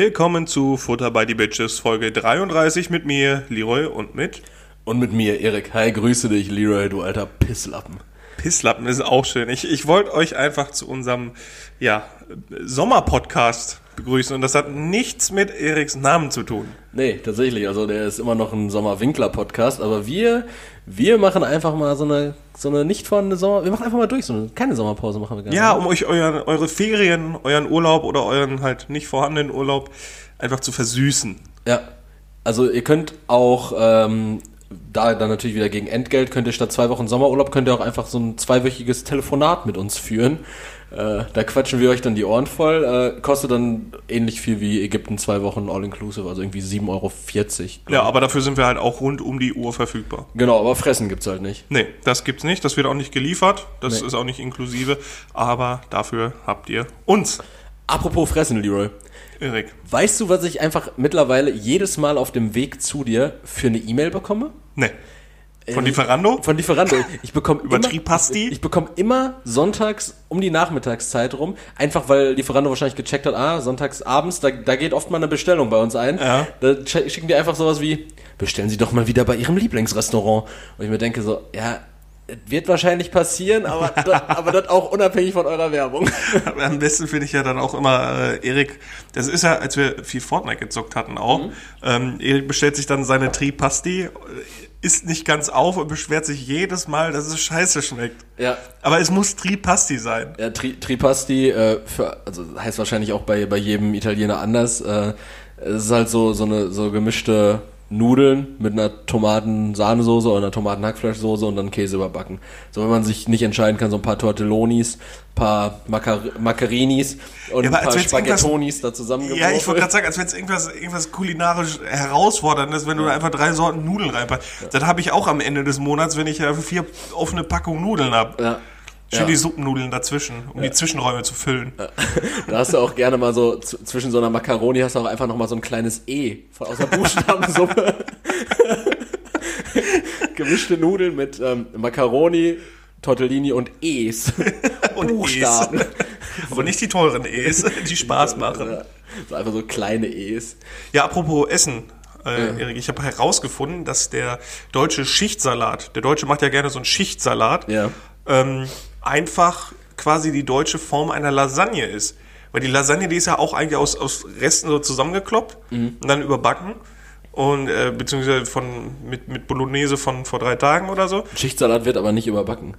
Willkommen zu Futter by the Bitches, Folge 33 mit mir, Leroy, und mit Und mit mir, Erik. Hi, grüße dich, Leroy, du alter Pisslappen. Pisslappen, ist auch schön. Ich, ich wollte euch einfach zu unserem ja, Sommerpodcast begrüßen und das hat nichts mit Eriks Namen zu tun. Nee, tatsächlich, also der ist immer noch ein Sommerwinkler-Podcast, aber wir, wir machen einfach mal so eine, so eine nicht vorhandene Sommer, wir machen einfach mal durch, so eine, keine Sommerpause machen wir gar Ja, um euch euren, eure Ferien, euren Urlaub oder euren halt nicht vorhandenen Urlaub einfach zu versüßen. Ja, also ihr könnt auch, ähm, da dann natürlich wieder gegen Entgelt, könnt ihr statt zwei Wochen Sommerurlaub, könnt ihr auch einfach so ein zweiwöchiges Telefonat mit uns führen. Äh, da quatschen wir euch dann die Ohren voll. Äh, kostet dann ähnlich viel wie Ägypten zwei Wochen All-Inclusive, also irgendwie 7,40 Euro. Ja, aber dafür sind wir halt auch rund um die Uhr verfügbar. Genau, aber fressen gibt's halt nicht. Nee, das gibt's nicht. Das wird auch nicht geliefert. Das Nee. ist auch nicht inklusive. Aber dafür habt ihr uns, Apropos fressen, Leroy. Erik. Weißt du, was ich einfach mittlerweile jedes Mal auf dem Weg zu dir für eine E-Mail bekomme? Nee. Von Äh, Lieferando? Von Lieferando. Ich bekomme Über immer, Tripasti? Ich, ich bekomme immer sonntags um die Nachmittagszeit rum, einfach weil Lieferando wahrscheinlich gecheckt hat, ah, sonntags abends, da, da geht oft mal eine Bestellung bei uns ein. Ja. Da sch- schicken die einfach sowas wie, bestellen Sie doch mal wieder bei Ihrem Lieblingsrestaurant. Und ich mir denke so, ja, wird wahrscheinlich passieren, aber, da, aber das auch unabhängig von eurer Werbung. Am besten finde ich ja dann auch immer äh, Erik. Das ist ja, als wir viel Fortnite gezockt hatten auch. Mhm. Ähm, Erik bestellt sich dann seine Tripasti, äh, isst nicht ganz auf und beschwert sich jedes Mal, dass es scheiße schmeckt. Ja. Aber es muss Tripasti sein. Ja, Tri Tripasti, äh, für, also heißt wahrscheinlich auch bei, bei jedem Italiener anders. Äh, es ist halt so, so eine so gemischte Nudeln mit einer Tomaten-Sahnesoße oder einer Tomaten-Hackfleischsoße und dann Käse überbacken. So, wenn man sich nicht entscheiden kann, so ein paar Tortellonis, paar Macar Macarinis und Ja, ein paar Spaghettonis da zusammengeworfen. Ja, ich wollte gerade sagen, als wenn es irgendwas, irgendwas kulinarisch herausforderndes, wenn du da einfach drei Sorten Nudeln reinpackst. Das habe ich auch am Ende des Monats, wenn ich ja vier offene Packungen Nudeln habe. Ja. Schön Ja. die Suppennudeln dazwischen, um die Zwischenräume zu füllen. Da hast du auch gerne mal so zwischen so einer Macaroni hast du auch einfach noch mal so ein kleines E von aus der Buchstabensuppe. Gemischte Nudeln mit ähm, Macaroni, Tortellini und E's. Und Buchstaben. E's. Aber nicht die teuren E's, die Spaß machen. Ja, so einfach so kleine E's. Ja, apropos Essen. Äh, Erik, ich habe herausgefunden, dass der deutsche Schichtsalat, der Deutsche macht ja gerne so einen Schichtsalat, Ja. ähm, einfach quasi die deutsche Form einer Lasagne ist. Weil die Lasagne, die ist ja auch eigentlich aus, aus Resten so zusammengekloppt Mhm. und dann überbacken. Und äh, beziehungsweise von mit, mit Bolognese von vor drei Tagen oder so. Schichtsalat wird aber nicht überbacken.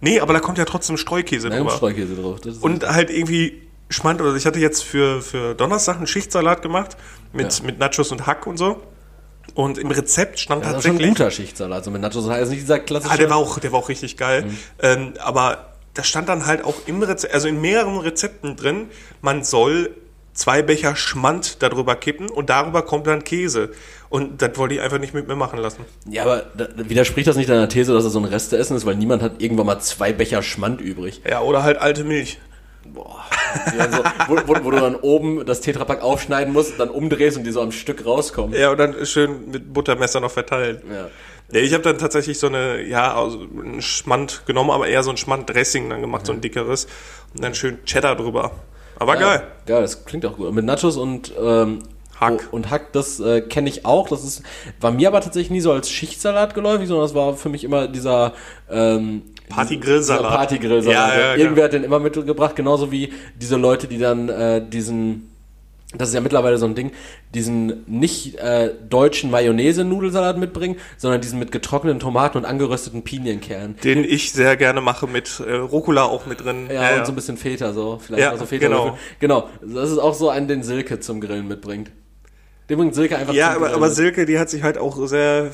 Nee, aber da kommt ja trotzdem Streukäse kommt drüber. Streukäse drauf. Und halt irgendwie Schmand oder ich hatte jetzt für, für Donnerstag einen Schichtsalat gemacht mit, Ja. mit Nachos und Hack und so. Und im Rezept stand das ist schon ein tatsächlich. guter Schichtsalat. Also mit Nachos das heißt nicht dieser klassische. Ah, der war auch, der war auch richtig geil. Mhm. Ähm, aber da stand dann halt auch im Rezept, also in mehreren Rezepten drin, man soll zwei Becher Schmand darüber kippen und darüber kommt dann Käse. Und das wollte ich einfach nicht mit mir machen lassen. ja, aber da, widerspricht das nicht deiner These, dass es so ein Resteessen ist, weil niemand hat irgendwann mal zwei Becher Schmand übrig. Ja, oder halt alte Milch. Boah. So, wo, wo, wo du dann oben das Tetrapack aufschneiden musst, dann umdrehst und die so am Stück rauskommen. Ja, und dann schön mit Buttermesser noch verteilt. Ja. Ja, ich habe dann tatsächlich so eine, ja, also ein Schmand genommen, aber eher so ein Schmand-Dressing dann gemacht, so ein dickeres. Und dann schön Cheddar drüber. Aber geil. Ja, das klingt auch gut. Mit Nachos und ähm, Hack. oh, und Hack, das äh, kenne ich auch. Das ist war mir aber tatsächlich nie so als Schichtsalat geläufig, sondern das war für mich immer dieser ähm, Party-Grillsalat. Party-Grillsalat. Ja, ja, genau. Irgendwer hat den immer mitgebracht, genauso wie diese Leute, die dann äh, diesen das ist ja mittlerweile so ein Ding, diesen nicht äh, deutschen Mayonnaise-Nudelsalat mitbringen, sondern diesen mit getrockneten Tomaten und angerösteten Pinienkernen. Den ich sehr gerne mache mit äh, Rucola auch mit drin. Ja, und so ein bisschen Feta, so. Vielleicht Ja, mal so Feta. genau. Genau. Das ist auch so ein, den Silke zum Grillen mitbringt. Den bringt Silke einfach Ja, aber, aber. Silke, die hat sich halt auch sehr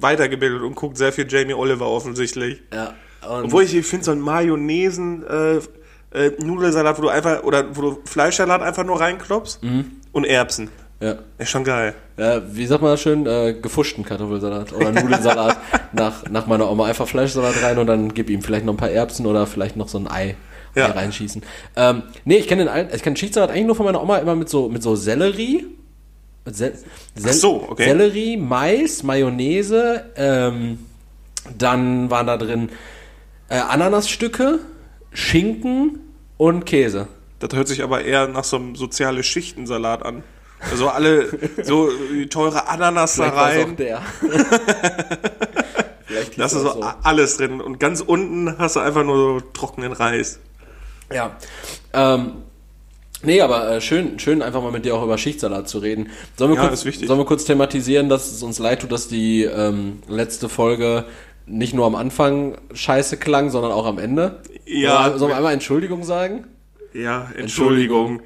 weitergebildet und guckt sehr viel Jamie Oliver offensichtlich. Ja. Obwohl ich, ich finde so einen Mayonnaisen äh, äh, Nudelsalat, wo du einfach oder wo du Fleischsalat einfach nur reinklopfst und Erbsen. ja. Ist schon geil. ja, wie sagt man das schön? Äh, gefuschten Kartoffelsalat oder Nudelsalat nach, nach meiner Oma. Einfach Fleischsalat rein und dann gib ihm vielleicht noch ein paar Erbsen oder vielleicht noch so ein Ei, Ja. Ei reinschießen. Ähm, nee, ich kenne den ich kenne Schichtsalat eigentlich nur von meiner Oma immer mit so, mit so Sellerie. Se Sel so, okay. Sellerie, Mais, Mayonnaise, ähm, dann waren da drin äh, Ananasstücke, Schinken und Käse. Das hört sich aber eher nach so einem soziale Schichtensalat an. Also alle so äh, teure Ananas da war's auch rein. der. Vielleicht hieß Da hast du er so a- alles drin. Und ganz unten hast du einfach nur so trockenen Reis. Ja. Ähm, nee, aber äh, schön, schön einfach mal mit dir auch über Schichtsalat zu reden. Sollen wir, Ja, kurz, ist wichtig. sollen wir kurz thematisieren, dass es uns leid tut, dass die ähm, letzte Folge nicht nur am Anfang scheiße klang, sondern auch am Ende? Ja. Sollen wir einmal Entschuldigung sagen? Ja, Entschuldigung.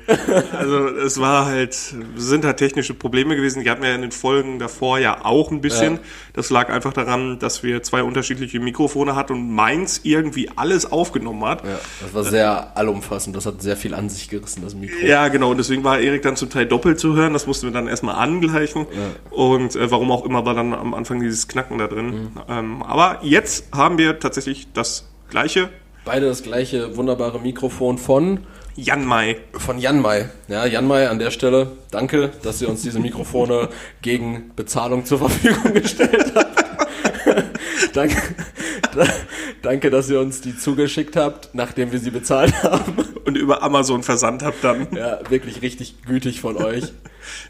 also es war halt, sind halt technische Probleme gewesen. Die hatten wir in den Folgen davor ja auch ein bisschen. Ja. Das lag einfach daran, dass wir zwei unterschiedliche Mikrofone hatten und meins irgendwie alles aufgenommen hat. Ja, das war sehr allumfassend. Das hat sehr viel an sich gerissen, das Mikro. Ja, genau. Und deswegen war Erik dann zum Teil doppelt zu hören. Das mussten wir dann erstmal angleichen. Und äh, warum auch immer war dann am Anfang dieses Knacken da drin. Mhm. Ähm, aber jetzt haben wir tatsächlich das gleiche. Beide das gleiche wunderbare Mikrofon von Jan Mai. von Jan Mai. Ja, Jan Mai an der Stelle, danke, dass ihr uns diese Mikrofone gegen Bezahlung zur Verfügung gestellt habt. danke, da, danke, dass ihr uns die zugeschickt habt, nachdem wir sie bezahlt haben. Und über Amazon versandt habt dann. Ja, wirklich richtig gütig von euch.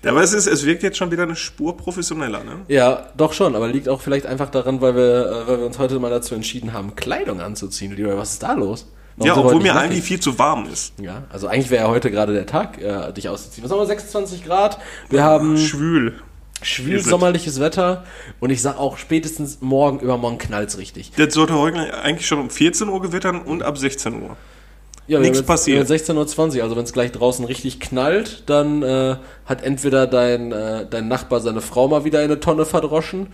Ja, aber es, ist, es wirkt jetzt schon wieder eine Spur professioneller, ne? Ja, doch schon, aber liegt auch vielleicht einfach daran, weil wir, äh, weil wir uns heute mal dazu entschieden haben, Kleidung anzuziehen. Lieber, was ist da los? Warum Ja, obwohl mir eigentlich viel zu warm ist. Ja, also eigentlich wäre ja heute gerade der Tag, äh, dich auszuziehen. Was haben wir, 26 Grad? Wir haben Schwül. schwül sommerliches Wetter und ich sag auch spätestens morgen übermorgen knallt's richtig. Das sollte heute eigentlich schon um 14 Uhr gewittern und ab 16 Uhr. Ja, Nichts passiert. jetzt- jetzt 16.20 Uhr, also wenn es gleich draußen richtig knallt, dann äh, hat entweder dein, äh, dein Nachbar seine Frau mal wieder in eine Tonne verdroschen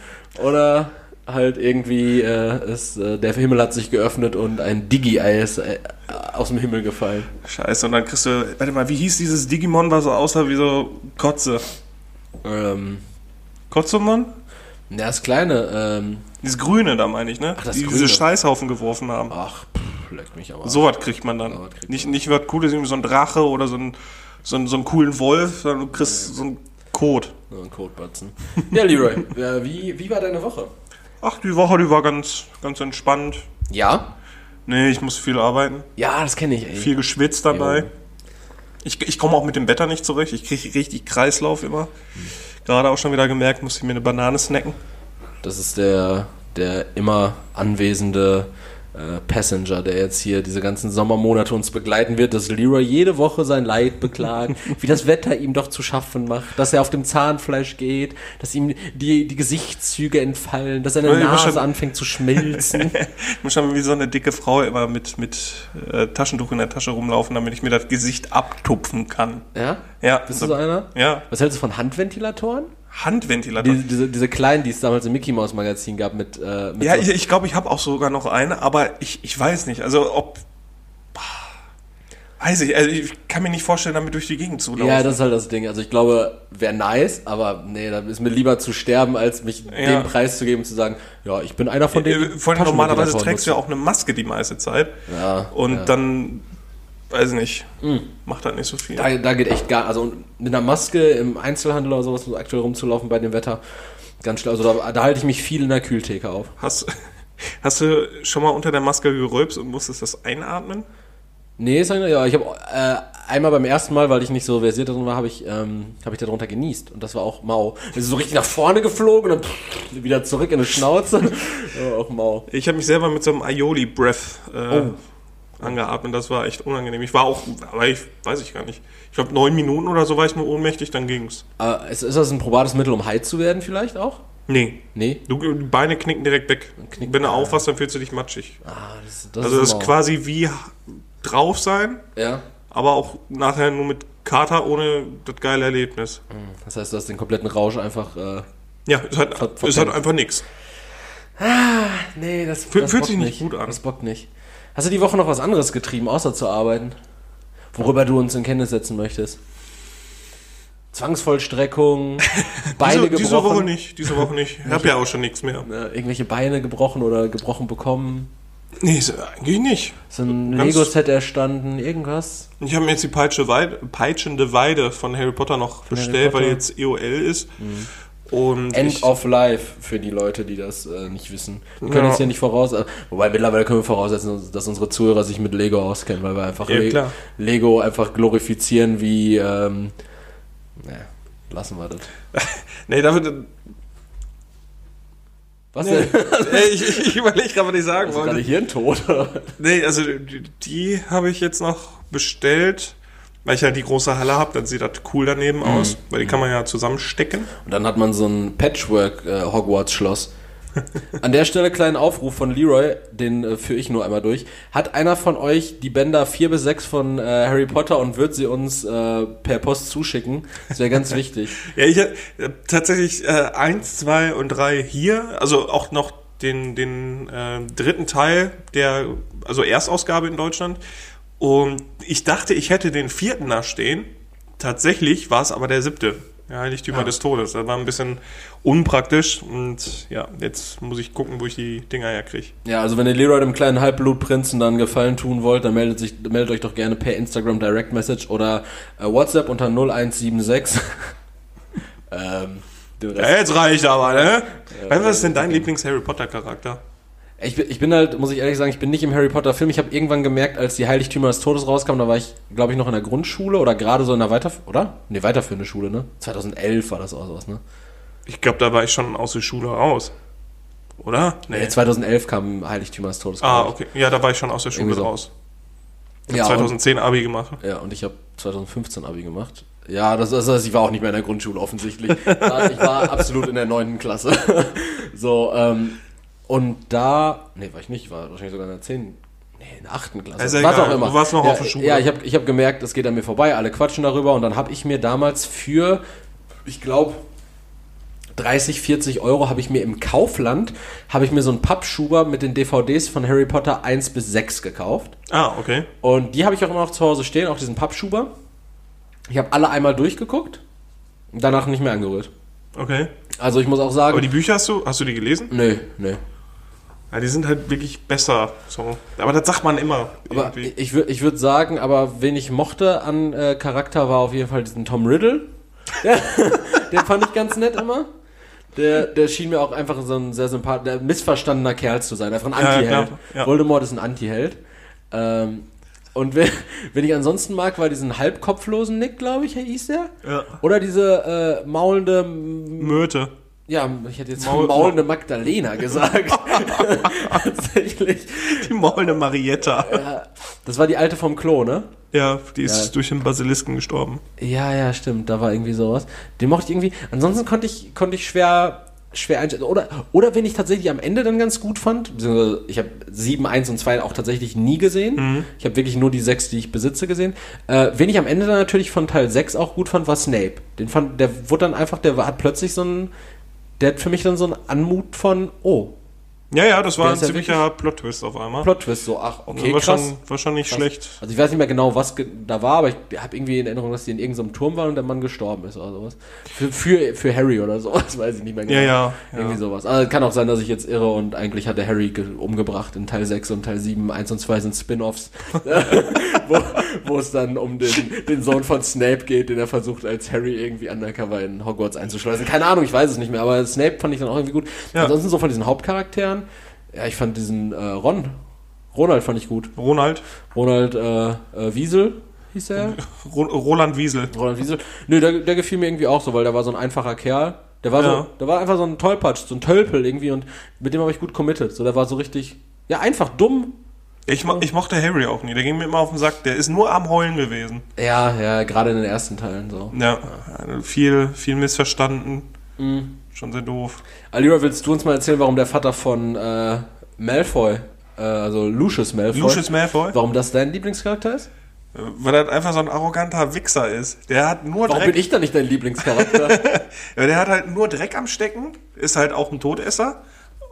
oder halt irgendwie äh, ist, äh, der Himmel hat sich geöffnet und ein Digi-Ei ist äh, aus dem Himmel gefallen. Scheiße, und dann kriegst du, warte mal, wie hieß dieses Digimon, was so aussah wie so Kotze? Ähm, Kotzemon? ja, das kleine, ähm, Dieses Grüne da meine ich, ne? Ach, das die Grüne. diese Scheißhaufen geworfen haben. ach, leck mich aber. So was kriegt man dann. So was kriegt nicht, nicht was Cooles, irgendwie so ein Drache oder so ein, so ein, so einen coolen Wolf, sondern du kriegst so einen Kot. So ein Codebatzen. Ja, Leroy, äh, wie, wie war deine Woche? Ach, die Woche, die war ganz, ganz entspannt. Ja? Nee, ich muss viel arbeiten. Ja, das kenne ich, ey. Viel geschwitzt dabei. Jo. Ich, ich komme auch mit dem Wetter nicht zurecht. Ich kriege richtig Kreislauf immer. Gerade auch schon wieder gemerkt, muss ich mir eine Banane snacken. Das ist der, der immer anwesende äh, Passenger, der jetzt hier diese ganzen Sommermonate uns begleiten wird, dass Leroy jede Woche sein Leid beklagt, wie das Wetter ihm doch zu schaffen macht, dass er auf dem Zahnfleisch geht, dass ihm die, die Gesichtszüge entfallen, dass seine ich Nase schon- anfängt zu schmelzen. Ich muss schon wie so eine dicke Frau immer mit, mit äh, Taschentuch in der Tasche rumlaufen, damit ich mir das Gesicht abtupfen kann. ja? Ja. Bist du so einer? Ja. Was hältst du von Handventilatoren? Handventilator. Diese, diese, diese kleinen, die es damals im Mickey Mouse Magazin gab mit, äh, mit Ja, so, ich, ich glaube, ich habe auch sogar noch eine, aber ich, ich weiß nicht. Also ob. Weiß ich, also ich kann mir nicht vorstellen, damit durch die Gegend zu laufen. Ja, das ist halt das Ding. Also ich glaube, wäre nice, aber nee, da ist mir lieber zu sterben, als mich Ja. den Preis zu geben und zu sagen, ja, ich bin einer von denen. Äh, die Vor allem normalerweise trägst du ja auch eine Maske die meiste Zeit. Ja, Und ja. dann, weiß nicht, macht halt nicht so viel. Da, da geht echt gar, also mit einer Maske im Einzelhandel oder sowas so aktuell rumzulaufen bei dem Wetter, ganz schlimm. Also da, da halte ich mich viel in der Kühltheke auf. Hast, hast du schon mal unter der Maske gerülpst und musstest das einatmen? Nee, sag ich, ja, ich habe äh, einmal beim ersten Mal, weil ich nicht so versiert drin war, habe ich, ähm, hab ich darunter genießt. Und das war auch mau. Es ist so richtig nach vorne geflogen und dann wieder zurück in die Schnauze. auch mau. Ich habe mich selber mit so einem Aioli-Breath äh, Oh. Angeatmet. Das war echt unangenehm. Ich war auch, aber ich weiß ich gar nicht. Ich glaube, neun Minuten oder so war ich nur ohnmächtig, dann ging's. Äh, ist, ist das ein probates Mittel, um heiß zu werden vielleicht auch? Nee. Nee. Du, die Beine knicken direkt weg. Knicken- Wenn du aufwachst, dann fühlst du dich matschig. Ah, das, das Also das ist quasi wie drauf sein, Ja. aber auch nachher nur mit Kater ohne das geile Erlebnis. Das heißt, du hast den kompletten Rausch einfach. Äh, Ja, ist halt, Ver- ist halt verpennt. einfach nix. nee, das, Fühl- das fühlt sich nicht gut an. Das bockt nicht. Hast du die Woche noch was anderes getrieben, außer zu arbeiten? Worüber du uns in Kenntnis setzen möchtest? Zwangsvollstreckung, Beine diese, diese gebrochen, Woche nicht, diese Woche nicht. Ich habe ja auch schon nichts mehr. irgendwelche Beine gebrochen oder gebrochen bekommen, Nee, ist eigentlich nicht. so ein Lego-Set erstanden, irgendwas? Ich habe mir jetzt die Peitsche Weide, peitschende Weide von Harry Potter noch Harry bestellt, weil Potter. jetzt EOL ist. Und End of Life für die Leute, die das äh, nicht wissen. Wir können Ja. jetzt hier nicht voraus, äh, wobei mittlerweile können wir voraussetzen, dass unsere Zuhörer sich mit Lego auskennen, weil wir einfach Ja, Le. Lego einfach glorifizieren wie, ähm, naja, lassen wir das. nee, damit, Was nee, denn? Ich, ich, ich überlege gerade, was ich sagen Also gerade wollte. Hirntod. Nee, also die, die habe ich jetzt noch bestellt, weil ich ja die große Halle habe, dann sieht das cool daneben aus, weil die kann man ja zusammenstecken. Und dann hat man so ein Patchwork-Hogwarts-Schloss. An der Stelle kleinen Aufruf von Leroy, den äh, führe ich nur einmal durch. Hat einer von euch die Bänder 4 bis 6 von äh, Harry Potter und wird sie uns äh, per Post zuschicken? Das wäre ganz wichtig. Ja, ich habe tatsächlich äh, eins, zwei und drei hier, also auch noch den, den äh, dritten Teil der, also Erstausgabe in Deutschland. Und ich dachte, ich hätte den vierten da stehen. Tatsächlich war es aber der siebte. Ja, Heiligtümer Ah. des Todes. Das war ein bisschen unpraktisch. Und ja, jetzt muss ich gucken, wo ich die Dinger herkriege. Ja, also wenn ihr Leroy dem kleinen Halbblutprinzen dann Gefallen tun wollt, dann meldet, sich, meldet euch doch gerne per Instagram Direct Message oder äh, WhatsApp unter 0176. ähm, Ja, jetzt reicht aber, ne? du, was ist denn dein Lieblings-Harry Potter-Charakter? Ich bin, ich bin halt, muss ich ehrlich sagen, ich bin nicht im Harry Potter Film. Ich habe irgendwann gemerkt, als die Heiligtümer des Todes rauskamen, da war ich, glaube ich, noch in der Grundschule oder gerade so in der Weiter, oder? Nee, weiterführende Schule, ne? 2011 war das auch sowas, ne? Ich glaube, da war ich schon aus der Schule raus. Oder? Nee, 2011 kam Heiligtümer des Todes. Ah, okay. Ja, da war ich schon aus der Schule so. raus. Ich Ja, hab und, 2010 Abi gemacht. ja, und ich habe 2015 Abi gemacht. Ja, das, das heißt, ich war auch nicht mehr in der Grundschule offensichtlich. Ich war absolut in der neunten Klasse. so, ähm, und da, nee, war ich nicht, ich war wahrscheinlich sogar in der zehnten, nee, in der achten Klasse. Ist ja Was egal, auch immer. du warst noch ja, auf der Schule. Ja, ich habe ich hab gemerkt, es geht an mir vorbei, alle quatschen darüber und dann habe ich mir damals für, ich glaube, 30, 40 Euro habe ich mir im Kaufland, habe ich mir so einen Pappschuber mit den DVDs von Harry Potter 1 bis 6 gekauft. Ah, okay. Und die habe ich auch immer noch zu Hause stehen, auch diesen Pappschuber. Ich habe alle einmal durchgeguckt und danach nicht mehr angerührt. Okay. Also ich muss auch sagen, Aber die Bücher hast du, hast du die gelesen? nö, nö. Ja, die sind halt wirklich besser. So. Aber das sagt man immer. Aber irgendwie. ich würde ich würd sagen, aber wen ich mochte an äh, Charakter war auf jeden Fall diesen Tom Riddle. Ja, den fand ich ganz nett immer. Der, der schien mir auch einfach so ein sehr sympathischer, missverstandener Kerl zu sein. Einfach ein Ja, Anti-Held. klar, ja. Voldemort ist ein Anti-Held. Ähm, und wen, wen ich ansonsten mag, war diesen halbkopflosen Nick, glaube ich, hieß der. Ja. Oder diese äh, maulende, Möte. Ja, ich hätte jetzt Maul- maulende Magdalena gesagt. Tatsächlich. Die maulende Marietta. Ja, das war die alte vom Klo, ne? Ja, die ist Ja. durch den Basilisken gestorben. Ja, ja, stimmt. Da war irgendwie sowas. Den mochte ich irgendwie. Ansonsten konnte ich, konnte ich schwer, schwer einschätzen. Oder, oder wen ich tatsächlich am Ende dann ganz gut fand. Ich habe 7, 1 und 2 auch tatsächlich nie gesehen. Ich habe wirklich nur die 6, die ich besitze, gesehen. Äh, wen ich am Ende dann natürlich von Teil 6 auch gut fand, war Snape. Den fand, der wurde dann einfach, der hat plötzlich so ein. Der hat für mich dann so einen Anmut von, oh, Ja, ja, das war Der ein ist ja ziemlicher Plot-Twist auf einmal. Plot-Twist, so, ach, okay, war, krass. schon, war schon nicht schlecht. Also ich weiß nicht mehr genau, was da war, aber ich habe irgendwie in Erinnerung, dass die in irgendeinem Turm waren und der Mann gestorben ist oder sowas. Für, für, für Harry oder sowas, weiß ich nicht mehr genau. Ja, ja, ja. Irgendwie sowas. Also kann auch sein, dass ich jetzt irre und eigentlich hat der Harry ge- umgebracht in Teil 6 und Teil 7. 1 und 2 sind Spin-Offs, wo, wo es dann um den, den Sohn von Snape geht, den er versucht als Harry irgendwie undercover in Hogwarts einzuschleusen. Keine Ahnung, ich weiß es nicht mehr, aber Snape fand ich dann auch irgendwie gut. Ja. Ansonsten so von diesen Hauptcharakteren, ja, ich fand diesen äh, Ron, Ronald fand ich gut. Ronald. Ronald äh, äh, Wiesel hieß er. Ro Roland Wiesel. Ronald Wiesel. Nö, der, der gefiel mir irgendwie auch so, weil der war so ein einfacher Kerl. Der war Ja. so, der war einfach so ein Tollpatsch, so ein Tölpel irgendwie und mit dem habe ich gut committed. So, der war so richtig, ja, einfach dumm. Ich, mo ich mochte Harry auch nie. Der ging mir immer auf den Sack. Der ist nur am Heulen gewesen. Ja, ja, gerade in den ersten Teilen so. Ja, viel, viel missverstanden. Mhm. Schon sehr doof. Alira, willst du uns mal erzählen, warum der Vater von äh, Malfoy, äh, also Lucius Malfoy, Lucius Malfoy, warum das dein Lieblingscharakter ist? weil er einfach so ein arroganter Wichser ist. Der hat nur Warum Dreck. bin ich dann nicht dein Lieblingscharakter? Ja, der hat halt nur Dreck am Stecken, ist halt auch ein Todesser.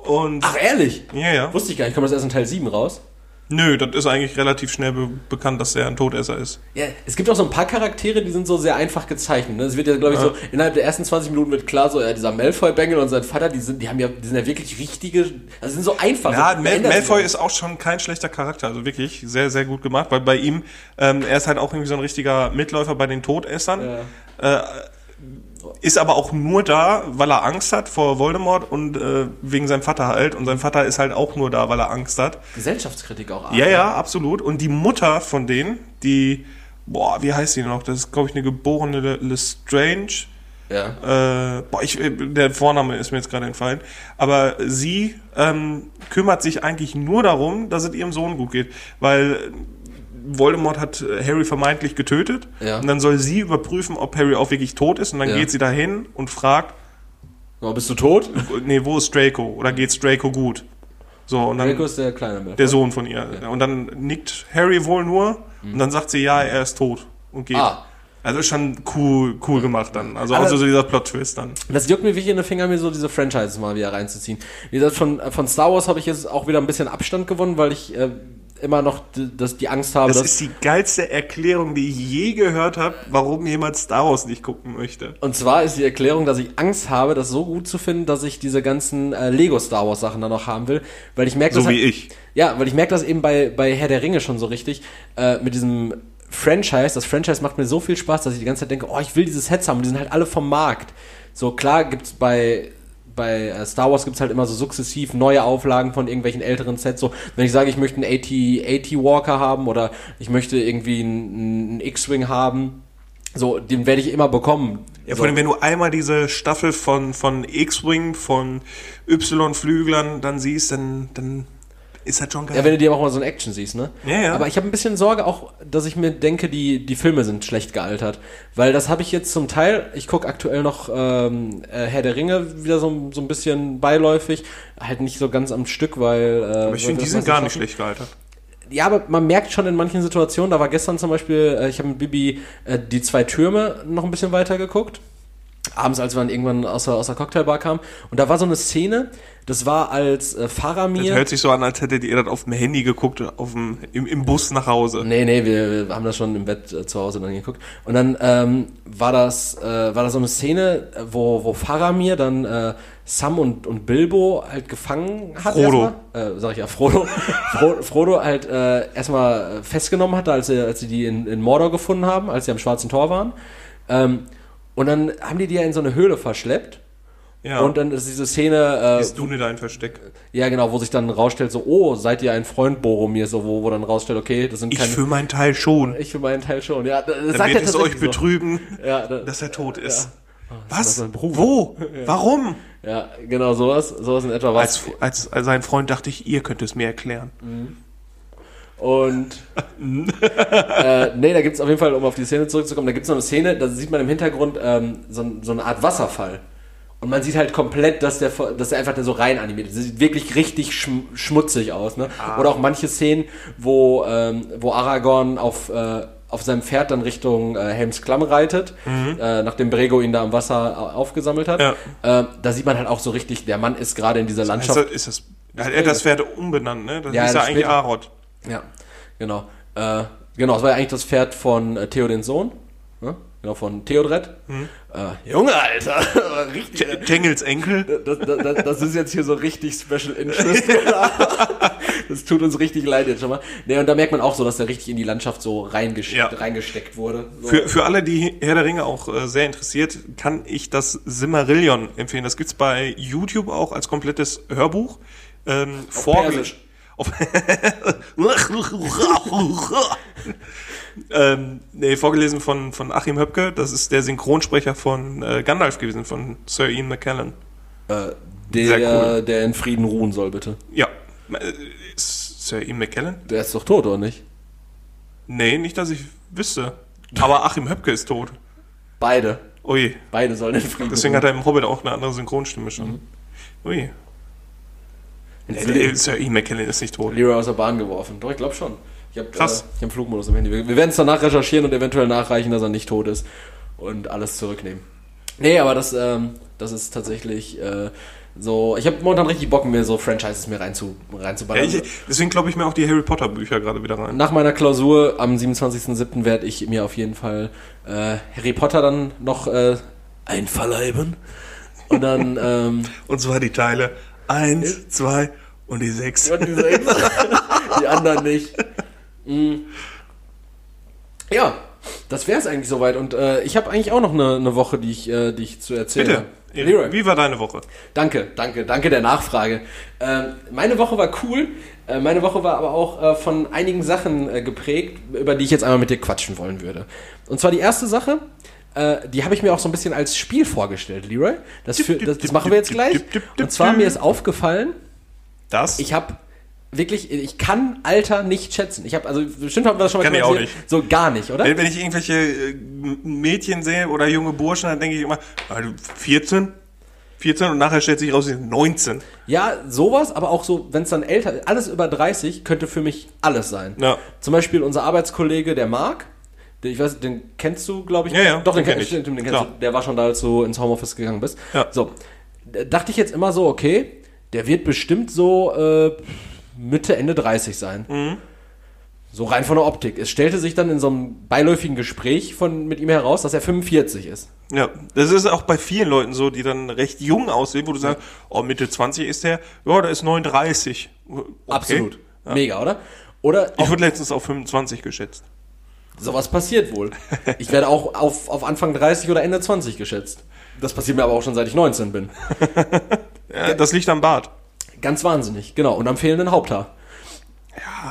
Und Ach, ehrlich? ja, ja. Wusste ich gar nicht, kommt das erst in Teil 7 raus? Nö, das ist eigentlich relativ schnell be bekannt, dass der ein Todesser ist. Ja, es gibt auch so ein paar Charaktere, die sind so sehr einfach gezeichnet. Ne? Es wird ja, glaube ich, so, innerhalb der ersten 20 Minuten wird klar, so, ja, dieser Malfoy-Bengel und sein Vater, die sind, die haben ja, die sind ja wirklich richtige, also sind so einfach. Ja, Mal Malfoy ist auch schon kein schlechter Charakter, also wirklich sehr, sehr gut gemacht, weil bei ihm, ähm, er ist halt auch irgendwie so ein richtiger Mitläufer bei den Todessern. Ja. Äh, ist aber auch nur da, weil er Angst hat vor Voldemort und äh, wegen seinem Vater halt. Und sein Vater ist halt auch nur da, weil er Angst hat. Gesellschaftskritik auch. Ja, ja, absolut. Und die Mutter von denen, die, boah, wie heißt die noch? Das ist, glaube ich, eine geborene Le- Lestrange. Ja. Äh, boah, ich, äh, der Vorname ist mir jetzt gerade entfallen. Aber sie ähm, kümmert sich eigentlich nur darum, dass es ihrem Sohn gut geht. Weil Voldemort hat äh, Harry vermeintlich getötet. Ja. Und dann soll sie überprüfen, ob Harry auch wirklich tot ist. Und dann Ja. geht sie dahin und fragt, Oh, bist du tot? nee, wo ist Draco? Oder geht's Draco gut? So, und dann Draco ist der kleine Malfoy. der Sohn von ihr. Und dann nickt Harry wohl nur und dann sagt sie, ja, er ist tot und geht. Ah. Also ist schon cool, cool gemacht dann. Also Aber- auch so dieser Plot-Twist dann. Das juckt mir wirklich in den Finger, mir so diese Franchises mal wieder reinzuziehen. Wie gesagt, von, von Star Wars habe ich jetzt auch wieder ein bisschen Abstand gewonnen, weil ich äh, immer noch d- das, die Angst habe, Das dass... ist die geilste Erklärung, die ich je gehört habe, warum jemand Star Wars nicht gucken möchte. Und zwar ist die Erklärung, dass ich Angst habe, das so gut zu finden, dass ich diese ganzen äh, Lego Star Wars Sachen dann noch haben will, weil ich merke, So das wie halt- ich. Ja, weil ich merke das eben bei, bei Herr der Ringe schon so richtig, äh, mit diesem Franchise. Das Franchise macht mir so viel Spaß, dass ich die ganze Zeit denke, oh, ich will diese Sets haben, die sind halt alle vom Markt. So, klar gibt's bei, bei äh, Star Wars gibt's halt immer so sukzessiv neue Auflagen von irgendwelchen älteren Sets. So, wenn ich sage, ich möchte einen AT, AT Walker haben oder ich möchte irgendwie einen, einen X-Wing haben, so, den werde ich immer bekommen. Ja, so. vor allem, wenn du einmal diese Staffel von, von X-Wing, von Y-Flüglern dann siehst, dann, dann ist das schon geil. Ja, wenn du dir auch mal so ein Action siehst, ne? Ja, ja. Aber ich habe ein bisschen Sorge auch, dass ich mir denke, die, die Filme sind schlecht gealtert. Weil das habe ich jetzt zum Teil, ich gucke aktuell noch ähm, äh, Herr der Ringe wieder so, so ein bisschen beiläufig. Halt nicht so ganz am Stück, weil... Äh, Aber ich finde, die sind gar nicht schlecht gealtert. Ja, aber man merkt schon in manchen Situationen, da war gestern zum Beispiel, äh, ich habe mit Bibi äh, die zwei Türme noch ein bisschen weiter geguckt. Abends, als wir dann irgendwann aus der, aus der Cocktailbar kamen. Und da war so eine Szene, das war als äh, Das Faramir... hört sich so an, als hättet ihr das auf dem Handy geguckt, auf dem, im, im Bus nach Hause. Nee, nee, wir, wir haben das schon im Bett äh, zu Hause dann geguckt. Und dann ähm, war das äh, war das so eine Szene, äh, wo, wo Faramir dann äh, Sam und, und Bilbo halt gefangen hat. Frodo. Erstmal. Äh, sag ich ja, Frodo. Fro, Frodo halt äh, erstmal festgenommen hatte, als sie, als sie die in, in Mordor gefunden haben, als sie am Schwarzen Tor waren. Ähm, und dann haben die die ja in so eine Höhle verschleppt. Ja. Und dann ist diese Szene, äh, ist Dune dein Versteck. ja genau, wo sich dann rausstellt, so, oh, seid ihr ein Freund Boromir, so, wo, wo dann rausstellt, okay, das sind Ich keine... für meinen Teil schon. Ich für meinen Teil schon, ja. Das Dann sagt wird er es euch so. betrüben, Ja, da, dass er tot ist. Was? ist mein Bruder. Wo? Warum? ja, genau sowas, sowas in etwa was. Als, als, als sein Freund dachte ich, ihr könnt es mir erklären. Und äh, nee, da gibt's auf jeden Fall, um auf die Szene zurückzukommen, da gibt's noch eine Szene, da sieht man im Hintergrund ähm, so, so eine Art Wasserfall. Und man sieht halt komplett, dass der, dass der einfach da so rein animiert ist. Das sieht wirklich richtig schm schmutzig aus. Ne? Oder auch manche Szenen, wo, ähm, wo Aragorn auf, äh, auf seinem Pferd dann Richtung äh, Helms Klamm reitet, äh, nachdem Brego ihn da am Wasser au- aufgesammelt hat. Ja. Ähm, da sieht man halt auch so richtig, der Mann ist gerade in dieser Ist Landschaft. das, ist das, hat er das Pferd umbenannt, ne? Das Ja, ist ja das eigentlich. Arod. Ja, genau. Äh, genau, das war ja eigentlich das Pferd von äh, Theo den Sohn. Ne? Genau, von Theodred. Äh, Junge, Alter! richtig. T- Tengels Enkel. Das, das, das, ist jetzt hier so richtig Special Interest. das tut uns richtig leid jetzt schon mal. Nee, und da merkt man auch so, dass der richtig in die Landschaft so reingesteckt, Ja. reingesteckt wurde. So. Für, für alle, die Herr der Ringe auch äh, sehr interessiert, kann ich das Simmerillion empfehlen. Das gibt's bei YouTube auch als komplettes Hörbuch. Ähm, vorge- Persisch. Ähm, nee, vorgelesen von, von Achim Höpke. Das ist der Synchronsprecher von äh, Gandalf gewesen, von Sir Ian McKellen. äh, der, cool. der in Frieden ruhen soll, bitte. Ja. Äh, Sir Ian McKellen? Der ist doch tot, oder nicht? Nee, nicht, dass ich wüsste. Aber Achim Höpke ist tot. Beide. Ui. Beide sollen in Frieden Deswegen ruhen. hat er im Hobbit auch eine andere Synchronstimme schon. Ui. Nee, nee, Sir Ian McKellen ist nicht tot. Leroy aus der Bahn geworfen. Doch, ich glaube schon. Ich habe äh, ich hab Flugmodus im Handy. Wir, wir werden es danach recherchieren und eventuell nachreichen, dass er nicht tot ist und alles zurücknehmen. Nee, aber das, ähm, das ist tatsächlich äh, so. Ich habe momentan richtig Bock, mir so Franchises mir reinzu, Ja, reinzuballern. ich, deswegen glaube ich mir auch die Harry Potter Bücher gerade wieder rein. Nach meiner Klausur am 27.07. werde ich mir auf jeden Fall äh, Harry Potter dann noch äh, einverleiben. Und dann ähm, Und zwar die Teile 1, 2 und die 6. Und die sechs. die anderen nicht. Mm. Ja, das wäre es eigentlich soweit. Und äh, ich habe eigentlich auch noch eine, eine Woche, die ich, äh, die ich zu erzählen habe. Leroy. Wie war deine Woche? Danke, danke, danke der Nachfrage. Ähm, meine Woche war cool. Äh, meine Woche war aber auch äh, von einigen Sachen äh, geprägt, über die ich jetzt einmal mit dir quatschen wollen würde. Und zwar die erste Sache, äh, die habe ich mir auch so ein bisschen als Spiel vorgestellt, Leroy. Das, für, das, das machen wir jetzt gleich. Und zwar mir ist aufgefallen, Das? ich habe wirklich, ich kann Alter nicht schätzen. Ich habe, also bestimmt haben wir das schon mal Kann ich auch thematisiert. So gar nicht, oder? wenn, wenn ich irgendwelche äh, Mädchen sehe oder junge Burschen, dann denke ich immer, ah, du 14? 14 und nachher stellt sich raus, sie sind 19. Ja, sowas, aber auch so, wenn es dann älter, alles über 30 könnte für mich alles sein. Ja. Zum Beispiel unser Arbeitskollege, der Marc, ich weiß, den kennst du, glaube ich. Ja, ja, Doch, den, den kenn ich. stimmt, den kennst Klar. du. Der war schon da, als du ins Homeoffice gegangen bist. Ja. So, da dachte ich jetzt immer so, okay, der wird bestimmt so äh, Mitte, Ende 30 sein. Mhm. So rein von der Optik. Es stellte sich dann in so einem beiläufigen Gespräch von, mit ihm heraus, dass er 45 ist. Ja, das ist auch bei vielen Leuten so, die dann recht jung aussehen, wo du sagst, oh, Mitte 20 ist der, ja, der ist 39. Okay. Absolut. Mega, oder? Oder Ich wurde letztens auf 25 geschätzt. Sowas passiert wohl. Ich werde auch auf, auf Anfang 30 oder Ende 20 geschätzt. Das passiert mir aber auch schon seit ich 19 bin. Ja, das liegt am Bart. Ganz wahnsinnig, genau. Und am fehlenden Haupthaar.